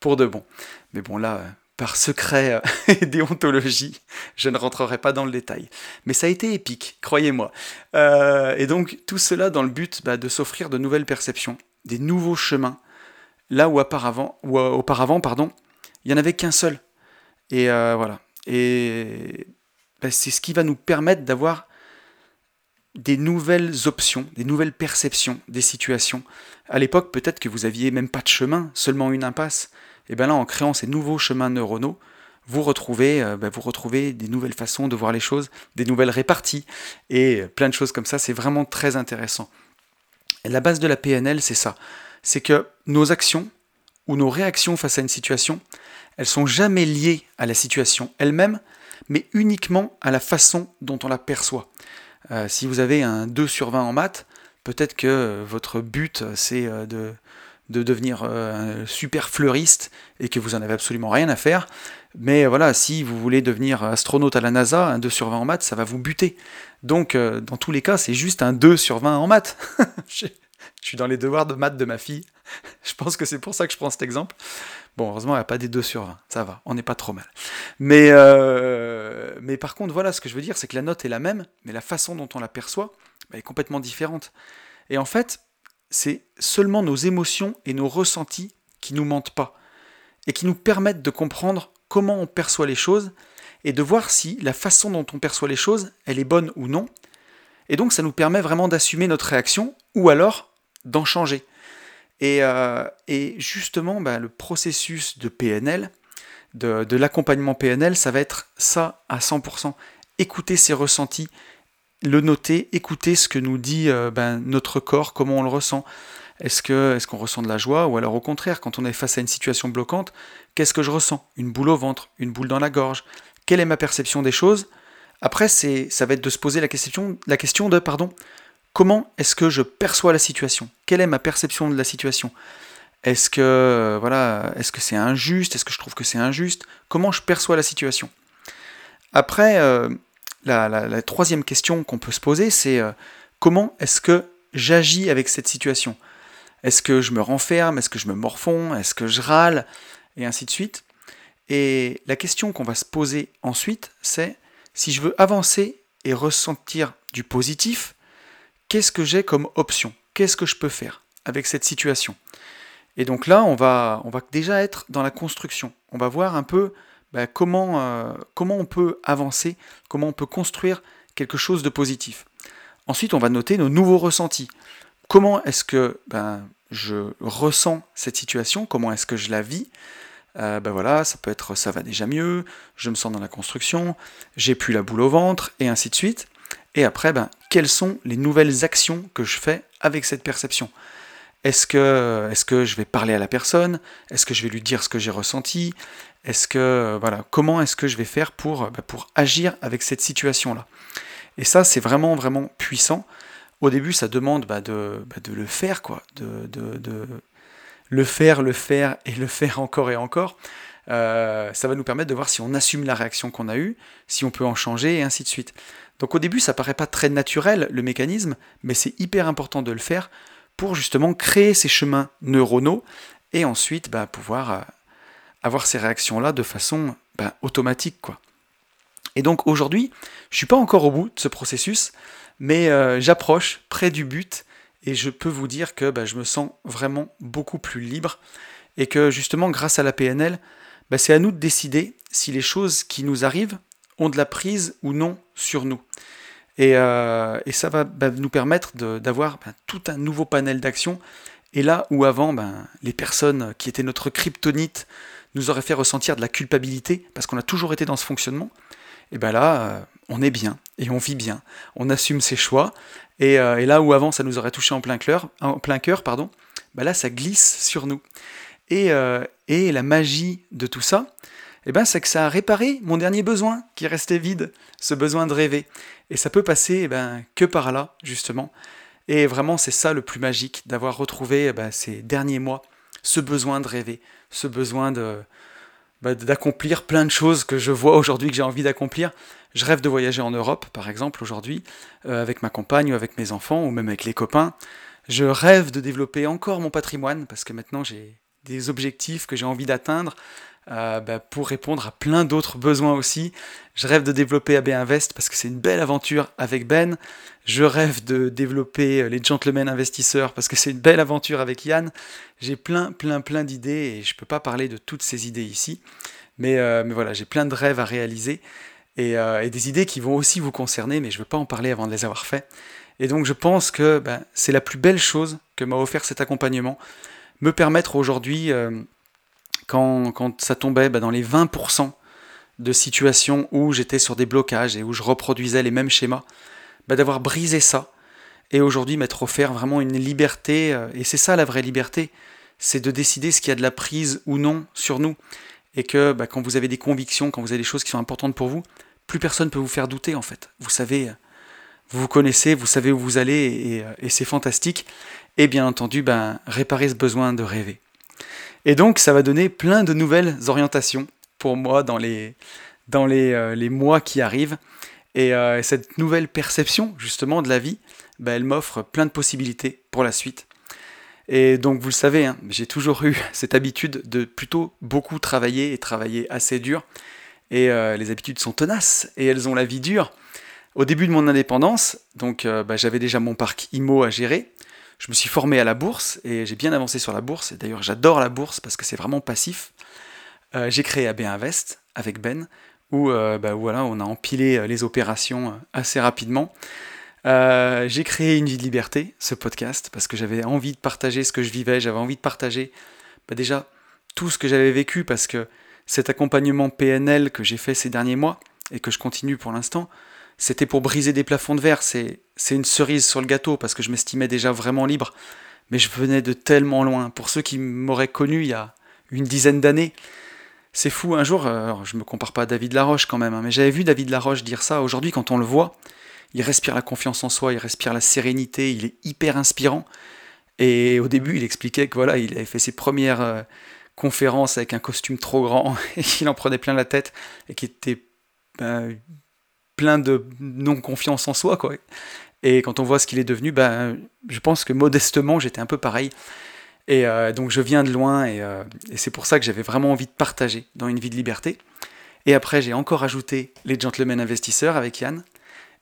pour de bon. Mais bon là, par secret euh, et déontologie, je ne rentrerai pas dans le détail. Mais ça a été épique, croyez-moi. Euh, et donc tout cela dans le but bah, de s'offrir de nouvelles perceptions, des nouveaux chemins, là où auparavant, ou auparavant pardon, il n'y en avait qu'un seul. Et voilà. Et bah, c'est ce qui va nous permettre d'avoir des nouvelles options, des nouvelles perceptions des situations. À l'époque, peut-être que vous aviez même pas de chemin, seulement une impasse. Et bien là, en créant ces nouveaux chemins neuronaux, vous retrouvez, euh, ben, vous retrouvez des nouvelles façons de voir les choses, des nouvelles réparties, et plein de choses comme ça. C'est vraiment très intéressant. La base de la PNL, c'est ça. C'est que nos actions ou nos réactions face à une situation, elles sont jamais liées à la situation elle-même, mais uniquement à la façon dont on la perçoit. Euh, si vous avez un 2 sur 20 en maths, peut-être que votre but c'est euh, de, de, devenir euh, super fleuriste et que vous en avez absolument rien à faire. Mais voilà, si vous voulez devenir astronaute à la NASA, un 2 sur 20 en maths, ça va vous buter. Donc, dans tous les cas, c'est juste un 2 sur 20 en maths. je suis dans les devoirs de maths de ma fille. Je pense que c'est pour ça que je prends cet exemple. Bon, heureusement, il n'y a pas des 2 sur 20, ça va, on n'est pas trop mal. Mais, euh, mais par contre, voilà, ce que je veux dire, c'est que la note est la même, mais la façon dont on la perçoit bah, est complètement différente. Et en fait, c'est seulement nos émotions et nos ressentis qui nous mentent pas, et qui nous permettent de comprendre comment on perçoit les choses, et de voir si la façon dont on perçoit les choses, elle est bonne ou non. Et donc, ça nous permet vraiment d'assumer notre réaction, ou alors d'en changer. Euh, et, justement, bah, le processus de PNL, de, l'accompagnement PNL, ça va être ça à 100%. Écouter ses ressentis, le noter, écouter ce que nous dit euh, ben, notre corps, comment on le ressent. Est-ce qu'on est qu'on ressent de la joie ou alors au contraire, quand on est face à une situation bloquante, qu'est-ce que je ressens? Une boule au ventre, une boule dans la gorge. Quelle est ma perception des choses? Après, ça va être de se poser la question, la question de pardon, comment est-ce que je perçois la situation? Quelle est ma perception de la situation? Est-ce que euh, voilà, est-ce que c'est injuste? Est-ce que je trouve que c'est injuste? Comment je perçois la situation? Après, euh, la, troisième question qu'on peut se poser, c'est euh, comment est-ce que j'agis avec cette situation? Est-ce que je me renferme? Est-ce que je me morfonds? Est-ce que je râle? Et ainsi de suite. Et la question qu'on va se poser ensuite, c'est si je veux avancer et ressentir du positif, qu'est-ce que j'ai comme option? Qu'est-ce que je peux faire avec cette situation? Et donc là, on va, on va déjà être dans la construction. On va voir un peu bah, comment, euh, comment on peut avancer, comment on peut construire quelque chose de positif. Ensuite, on va noter nos nouveaux ressentis. Comment est-ce que, ben, je ressens cette situation, comment est-ce que je la vis? ben voilà, ça peut être ça va déjà mieux, je me sens dans la construction, j'ai plus la boule au ventre, et ainsi de suite. Et après, ben, quelles sont les nouvelles actions que je fais avec cette perception? Est-ce que, est que je vais parler à la personne? Est-ce que je vais lui dire ce que j'ai ressenti? Est-ce que voilà, comment est-ce que je vais faire pour, ben, pour agir avec cette situation-là? Et ça, c'est vraiment vraiment puissant. Au début, ça demande ben, de, de, le faire, quoi, de, le faire, le faire et le faire encore et encore. Euh, ça va nous permettre de voir si on assume la réaction qu'on a eue, si on peut en changer, et ainsi de suite. Donc au début, ça paraît pas très naturel, le mécanisme, mais c'est hyper important de le faire pour justement créer ces chemins neuronaux, et ensuite bah, pouvoir euh, avoir ces réactions-là de façon bah, automatique. Quoi. Et donc aujourd'hui, je suis pas encore au bout de ce processus, mais euh, j'approche près du but, et je peux vous dire que bah, je me sens vraiment beaucoup plus libre, et que justement grâce à la PNL, bah, c'est à nous de décider si les choses qui nous arrivent ont de la prise ou non sur nous. Et, euh, ça va nous permettre d'avoir tout un nouveau panel d'actions. Et là où avant, les personnes qui étaient notre kryptonite nous auraient fait ressentir de la culpabilité, parce qu'on a toujours été dans ce fonctionnement, et bien là, euh, on est bien, et on vit bien, on assume ses choix, et, euh, là où avant ça nous aurait touché en plein cœur, pardon, là ça glisse sur nous. Euh, et, la magie de tout ça, eh ben, c'est que ça a réparé mon dernier besoin qui restait vide, ce besoin de rêver. Et ça peut passer eh ben, que par là, justement. Et vraiment, c'est ça le plus magique, d'avoir retrouvé eh ben, ces derniers mois, ce besoin de rêver, ce besoin de bah, d'accomplir plein de choses que je vois aujourd'hui que j'ai envie d'accomplir. Je rêve de voyager en Europe, par exemple, aujourd'hui, euh, avec ma compagne ou avec mes enfants, ou même avec les copains. Je rêve de développer encore mon patrimoine, parce que maintenant j'ai des objectifs que j'ai envie d'atteindre euh, bah, pour répondre à plein d'autres besoins aussi. Je rêve de développer AB Invest parce que c'est une belle aventure avec Ben. Je rêve de développer euh, les Gentlemen Investisseurs parce que c'est une belle aventure avec Yann. J'ai plein, plein, plein d'idées et je ne peux pas parler de toutes ces idées ici. Mais, euh, mais voilà, j'ai plein de rêves à réaliser et, des idées qui vont aussi vous concerner, mais je ne veux pas en parler avant de les avoir fait. Et donc je pense que ben, c'est la plus belle chose que m'a offert cet accompagnement me permettre aujourd'hui, quand, quand, ça tombait bah, dans les 20% de situations où j'étais sur des blocages et où je reproduisais les mêmes schémas, bah, d'avoir brisé ça et aujourd'hui m'être offert vraiment une liberté, euh, et c'est ça la vraie liberté, c'est de décider ce qui a de la prise ou non sur nous. Et que bah, quand vous avez des convictions, quand vous avez des choses qui sont importantes pour vous, plus personne ne peut vous faire douter en fait. Vous savez, vous vous connaissez, vous savez où vous allez et, et c'est fantastique et bien entendu ben, réparer ce besoin de rêver. Et donc ça va donner plein de nouvelles orientations pour moi dans les, euh, mois qui arrivent. Et euh, cette nouvelle perception justement de la vie, ben, elle m'offre plein de possibilités pour la suite. Et donc vous le savez, hein, j'ai toujours eu cette habitude de plutôt beaucoup travailler et travailler assez dur. Et euh, les habitudes sont tenaces et elles ont la vie dure. Au début de mon indépendance, donc ben, j'avais déjà mon parc IMO à gérer, je me suis formé à la bourse et j'ai bien avancé sur la bourse. Et d'ailleurs, j'adore la bourse parce que c'est vraiment passif. Euh, j'ai créé AB Invest avec Ben, où euh, bah, voilà, on a empilé euh, les opérations assez rapidement. j'ai créé Une vie de liberté, ce podcast, parce que j'avais envie de partager ce que je vivais, j'avais envie de partager bah, déjà tout ce que j'avais vécu, parce que cet accompagnement PNL que j'ai fait ces derniers mois, et que je continue pour l'instant, c'était pour briser des plafonds de verre. C'est, une cerise sur le gâteau parce que je m'estimais déjà vraiment libre. Mais je venais de tellement loin. Pour ceux qui m'auraient connu il y a une dizaine d'années, c'est fou. Un jour, euh, je me compare pas à David Laroche quand même, hein, mais j'avais vu David Laroche dire ça. Aujourd'hui, quand on le voit, il respire la confiance en soi, il respire la sérénité, il est hyper inspirant. Et au début, il expliquait que voilà, il avait fait ses premières euh, conférences avec un costume trop grand et qu'il en prenait plein la tête et qu'il était ben, plein de non-confiance en soi, quoi. Et quand on voit ce qu'il est devenu, ben, je pense que modestement, j'étais un peu pareil. Et euh, donc je viens de loin, euh, et, c'est pour ça que j'avais vraiment envie de partager dans une vie de liberté. Et après, j'ai encore ajouté les gentlemen investisseurs avec Yann.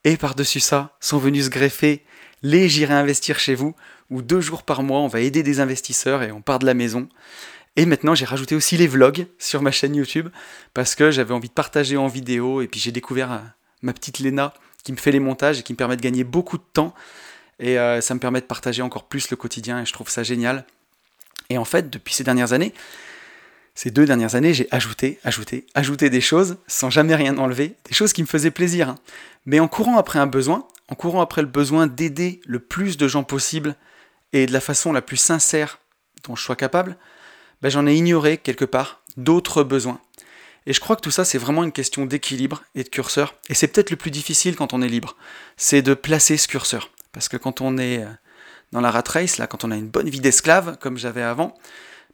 Et par-dessus ça, sont venus se greffer les J'irai investir chez vous, où deux jours par mois, on va aider des investisseurs et on part de la maison. Et maintenant, j'ai rajouté aussi les vlogs sur ma chaîne YouTube, parce que j'avais envie de partager en vidéo, et puis j'ai découvert ma petite Léna qui me fait les montages et qui me permet de gagner beaucoup de temps. Et euh, ça me permet de partager encore plus le quotidien et je trouve ça génial. Et en fait, depuis ces dernières années, ces deux dernières années, j'ai ajouté, ajouté, ajouté des choses sans jamais rien enlever, des choses qui me faisaient plaisir. Hein. Mais en courant après un besoin, en courant après le besoin d'aider le plus de gens possible et de la façon la plus sincère dont je sois capable, ben j'en ai ignoré quelque part d'autres besoins. Et je crois que tout ça, c'est vraiment une question d'équilibre et de curseur. Et c'est peut-être le plus difficile quand on est libre. C'est de placer ce curseur. Parce que quand on est euh, dans la rat race, là, quand on a une bonne vie d'esclave, comme j'avais avant,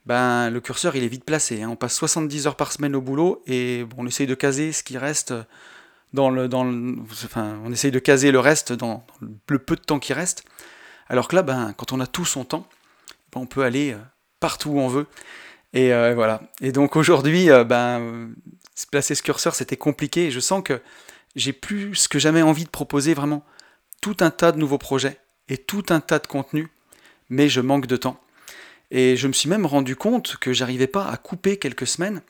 ben, le curseur, il est vite placé. Hein. On passe 70 heures par semaine au boulot et on essaye de caser ce qui reste dans le, enfin, on essaye de caser le reste dans, le peu de temps qui reste. Alors que là, ben, quand on a tout son temps, ben, on peut aller euh, partout où on veut. Et euh, voilà. Et donc aujourd'hui, euh, ben, placer ce curseur, c'était compliqué. Et je sens que j'ai plus que jamais envie de proposer vraiment tout un tas de nouveaux projets et tout un tas de contenus, mais je manque de temps. Et je me suis même rendu compte que j'arrivais pas à couper quelques semaines,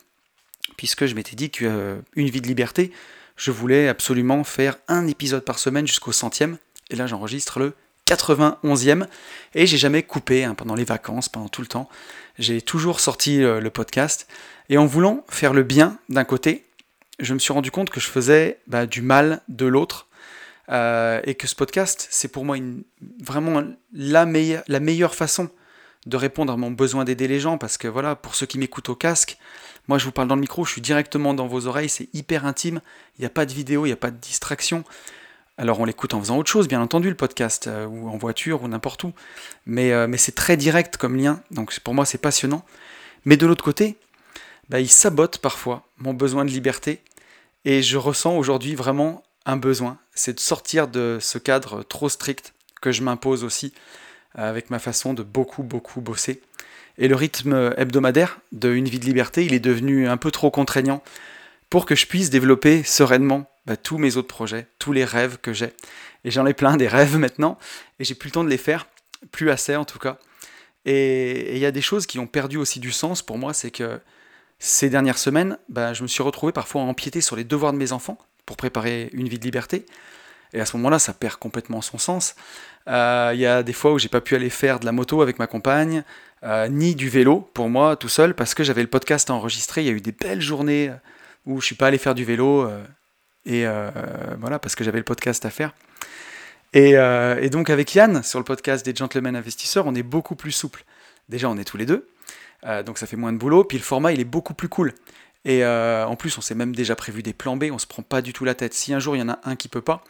puisque je m'étais dit qu'une vie de liberté, je voulais absolument faire un épisode par semaine jusqu'au centième. Et là, j'enregistre le 91e. Et j'ai jamais coupé hein, pendant les vacances, pendant tout le temps. J'ai toujours sorti euh, le podcast. Et en voulant faire le bien d'un côté, je me suis rendu compte que je faisais bah, du mal de l'autre. Euh, et que ce podcast, c'est pour moi une, vraiment la la meilleure façon de répondre à mon besoin d'aider les gens. Parce que voilà, pour ceux qui m'écoutent au casque, moi, je vous parle dans le micro, je suis directement dans vos oreilles, c'est hyper intime, il n'y a pas de vidéo, il n'y a pas de distraction. Alors on l'écoute en faisant autre chose, bien entendu, le podcast, euh, ou en voiture, ou n'importe où. Mais, euh, c'est très direct comme lien, donc pour moi c'est passionnant. Mais de l'autre côté, bah, il sabote parfois mon besoin de liberté, et je ressens aujourd'hui vraiment un besoin, c'est de sortir de ce cadre trop strict que je m'impose aussi, euh, avec ma façon de beaucoup, beaucoup bosser. Et le rythme hebdomadaire de Une vie de liberté, il est devenu un peu trop contraignant pour que je puisse développer sereinement bah, tous mes autres projets, tous les rêves que j'ai. Et j'en ai plein des rêves maintenant, et j'ai plus le temps de les faire, plus assez en tout cas. Et il y a des choses qui ont perdu aussi du sens pour moi, c'est que ces dernières semaines, bah, je me suis retrouvé parfois à empiéter sur les devoirs de mes enfants pour préparer une vie de liberté. Et à ce moment-là, ça perd complètement son sens. Euh, il y a des fois où j'ai pas pu aller faire de la moto avec ma compagne, euh, ni du vélo pour moi tout seul parce que j'avais le podcast à enregistrer. Il y a eu des belles journées euh, où je suis pas allé faire du vélo et voilà parce que j'avais le podcast à faire. Et, donc avec Yann sur le podcast des Gentlemen Investisseurs, on est beaucoup plus souple. Déjà, on est tous les deux, donc ça fait moins de boulot. Puis le format, il est beaucoup plus cool. Et en plus, on s'est même déjà prévu des plans B. On se prend pas du tout la tête. Si un jour il y en a un qui peut pas,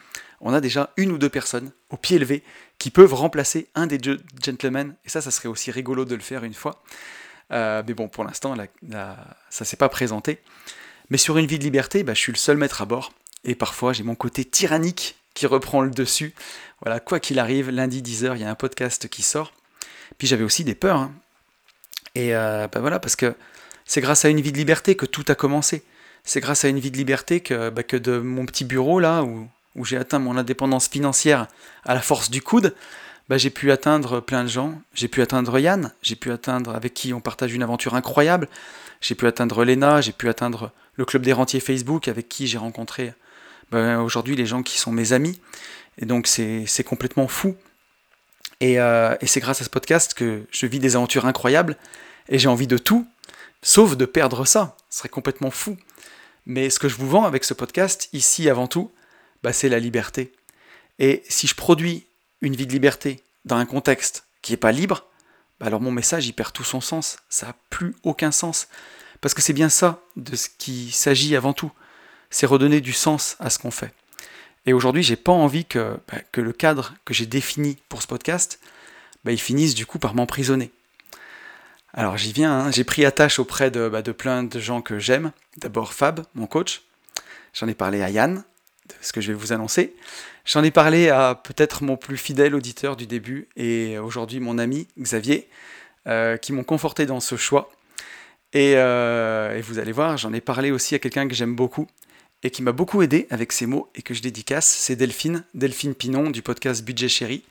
on a déjà une ou deux personnes au pied levé qui peuvent remplacer un des gentlemen. Et ça, ça serait aussi rigolo de le faire une fois. Euh, mais bon, pour l'instant, ça s'est pas présenté. Mais sur une vie de liberté, bah, je suis le seul maître à bord. Et parfois, j'ai mon côté tyrannique qui reprend le dessus. Voilà, quoi qu'il arrive, lundi 10h, il y a un podcast qui sort. Puis j'avais aussi des peurs. Hein. Et euh, bah, voilà, parce que c'est grâce à une vie de liberté que tout a commencé. C'est grâce à une vie de liberté que, bah, que de mon petit bureau là, où où j'ai atteint mon indépendance financière à la force du coude, bah, j'ai pu atteindre plein de gens. J'ai pu atteindre Yann, j'ai pu atteindre avec qui on partage une aventure incroyable. J'ai pu atteindre Lena, j'ai pu atteindre le club des rentiers Facebook avec qui j'ai rencontré bah, aujourd'hui les gens qui sont mes amis. Et donc c'est complètement fou. Et, euh, et c'est grâce à ce podcast que je vis des aventures incroyables et j'ai envie de tout, sauf de perdre ça. Ce serait complètement fou. Mais ce que je vous vends avec ce podcast, ici avant tout, bah, c'est la liberté. Et si je produis une vie de liberté dans un contexte qui n'est pas libre, bah, alors mon message il perd tout son sens. Ça n'a plus aucun sens. Parce que c'est bien ça de ce qui s'agit avant tout. C'est redonner du sens à ce qu'on fait. Et aujourd'hui, j'ai pas envie que, bah, le cadre que j'ai défini pour ce podcast, il finisse du coup par m'emprisonner. Alors j'y viens, hein. j'ai pris attache auprès de, de plein de gens que j'aime. D'abord Fab, mon coach. J'en ai parlé à Yann, de ce que je vais vous annoncer. J'en ai parlé à peut-être mon plus fidèle auditeur du début et aujourd'hui mon ami Xavier, euh, qui m'ont conforté dans ce choix. Euh, et, vous allez voir, j'en ai parlé aussi à quelqu'un que j'aime beaucoup et qui m'a beaucoup aidé avec ces mots et que je dédicace, c'est Delphine, Delphine Pinon du podcast Budget Chéri,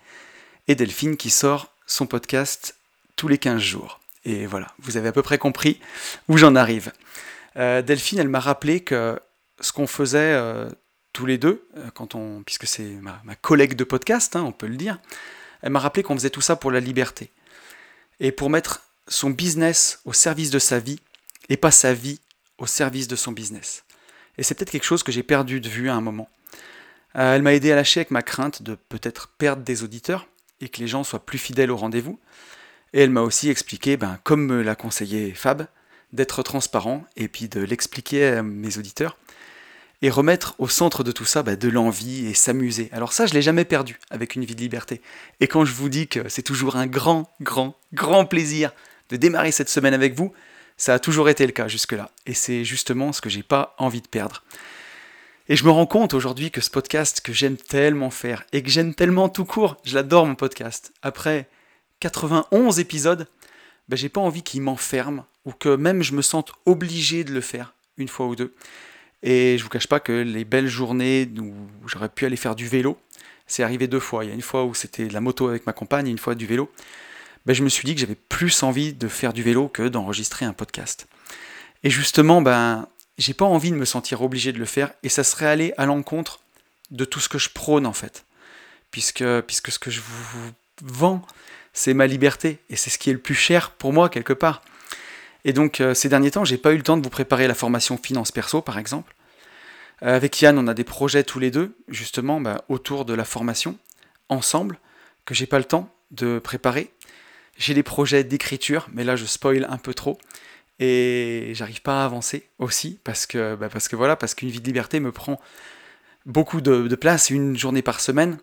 et Delphine qui sort son podcast tous les 15 jours. Et voilà, vous avez à peu près compris où j'en arrive. Euh, Delphine, elle m'a rappelé que ce qu'on faisait tous les deux, euh, quand on, puisque c'est ma, collègue de podcast, hein, on peut le dire, elle m'a rappelé qu'on faisait tout ça pour la liberté. Et pour mettre son business au service de sa vie et pas sa vie au service de son business. Et c'est peut-être quelque chose que j'ai perdu de vue à un moment. Euh, elle m'a aidé à lâcher avec ma crainte de peut-être perdre des auditeurs et que les gens soient plus fidèles au rendez-vous. Et elle m'a aussi expliqué, ben, comme me l'a conseillé Fab, d'être transparent et puis de l'expliquer à mes auditeurs et remettre au centre de tout ça ben, de l'envie et s'amuser. Alors ça, je l'ai jamais perdu avec une vie de liberté. Et quand je vous dis que c'est toujours un grand, grand, grand plaisir de démarrer cette semaine avec vous, ça a toujours été le cas jusque-là. Et c'est justement ce que j'ai pas envie de perdre. Et je me rends compte aujourd'hui que ce podcast que j'aime tellement faire et que j'aime tellement tout court, je l'adore mon podcast. Après 91 épisodes, ben, j'ai pas envie qu'il m'enferme ou que même je me sente obligé de le faire une fois ou deux. Et je vous cache pas que les belles journées où j'aurais pu aller faire du vélo, c'est arrivé deux fois. Il y a une fois où c'était la moto avec ma compagne et une fois du vélo. Ben, je me suis dit que j'avais plus envie de faire du vélo que d'enregistrer un podcast. Et justement, ben, j'ai pas envie de me sentir obligé de le faire et ça serait aller à l'encontre de tout ce que je prône en fait. Puisque, puisque ce que je vous vends, c'est ma liberté et c'est ce qui est le plus cher pour moi quelque part. Et donc euh, ces derniers temps, j'ai pas eu le temps de vous préparer la formation finance perso par exemple. Euh, avec Yann, on a des projets tous les deux justement bah, autour de la formation ensemble que j'ai pas le temps de préparer. J'ai des projets d'écriture, mais là je spoil un peu trop et j'arrive pas à avancer aussi parce que bah, voilà parce qu'une vie de liberté me prend beaucoup de, place une journée par semaine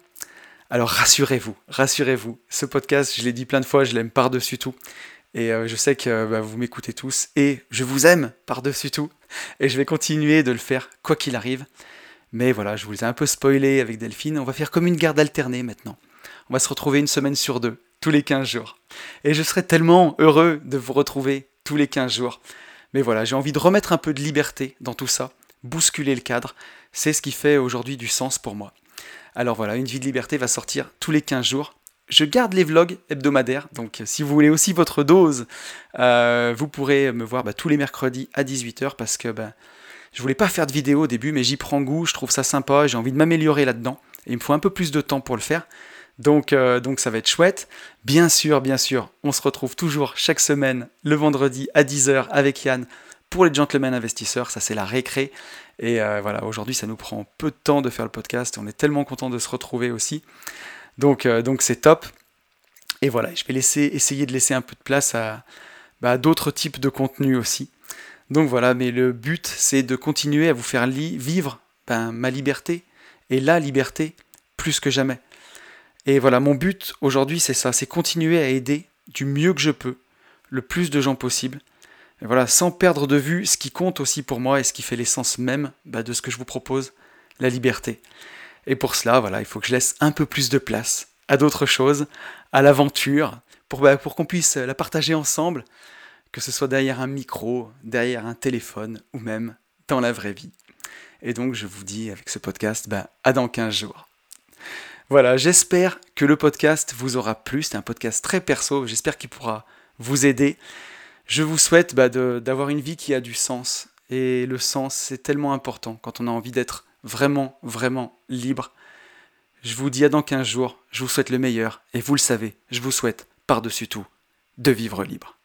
alors rassurez-vous rassurez-vous ce podcast je l'ai dit plein de fois je l'aime par dessus tout et euh, je sais que bah, vous m'écoutez tous et je vous aime par-dessus tout. Et je vais continuer de le faire quoi qu'il arrive. Mais voilà, je vous ai un peu spoilé avec Delphine. On va faire comme une garde alternée maintenant. On va se retrouver une semaine sur deux, tous les 15 jours. Et je serai tellement heureux de vous retrouver tous les 15 jours. Mais voilà, j'ai envie de remettre un peu de liberté dans tout ça, bousculer le cadre. C'est ce qui fait aujourd'hui du sens pour moi. Alors voilà, une vie de liberté va sortir tous les 15 jours je garde les vlogs hebdomadaires, donc si vous voulez aussi votre dose, euh, vous pourrez me voir bah, tous les mercredis à 18h parce que bah, je voulais pas faire de vidéo au début, mais j'y prends goût, je trouve ça sympa, j'ai envie de m'améliorer là-dedans, et il me faut un peu plus de temps pour le faire. Donc, euh, donc ça va être chouette. Bien sûr, bien sûr, on se retrouve toujours chaque semaine le vendredi à 10h avec Yann pour les gentlemen investisseurs, ça c'est la récré. Et euh, voilà, aujourd'hui ça nous prend peu de temps de faire le podcast, on est tellement content de se retrouver aussi. Donc euh, donc c'est top. Et voilà, je vais laisser, essayer de laisser un peu de place à, bah, d'autres types de contenus aussi. Donc voilà, mais le but c'est de continuer à vous faire vivre ben, ma liberté et la liberté plus que jamais. Et voilà, mon but aujourd'hui c'est ça, c'est continuer à aider du mieux que je peux, le plus de gens possible. Et voilà, sans perdre de vue ce qui compte aussi pour moi et ce qui fait l'essence même bah, de ce que je vous propose, la liberté. Et pour cela, voilà, il faut que je laisse un peu plus de place à d'autres choses, à l'aventure, pour, bah, pour qu'on puisse la partager ensemble, que ce soit derrière un micro, derrière un téléphone ou même dans la vraie vie. Et donc je vous dis avec ce podcast, bah, à dans 15 jours. Voilà, j'espère que le podcast vous aura plu. C'est un podcast très perso, j'espère qu'il pourra vous aider. Je vous souhaite bah, d'avoir une vie qui a du sens. Et le sens, c'est tellement important quand on a envie d'être vraiment, vraiment libre. Je vous dis à dans 15 jours, je vous souhaite le meilleur, et vous le savez, je vous souhaite, par-dessus tout, de vivre libre.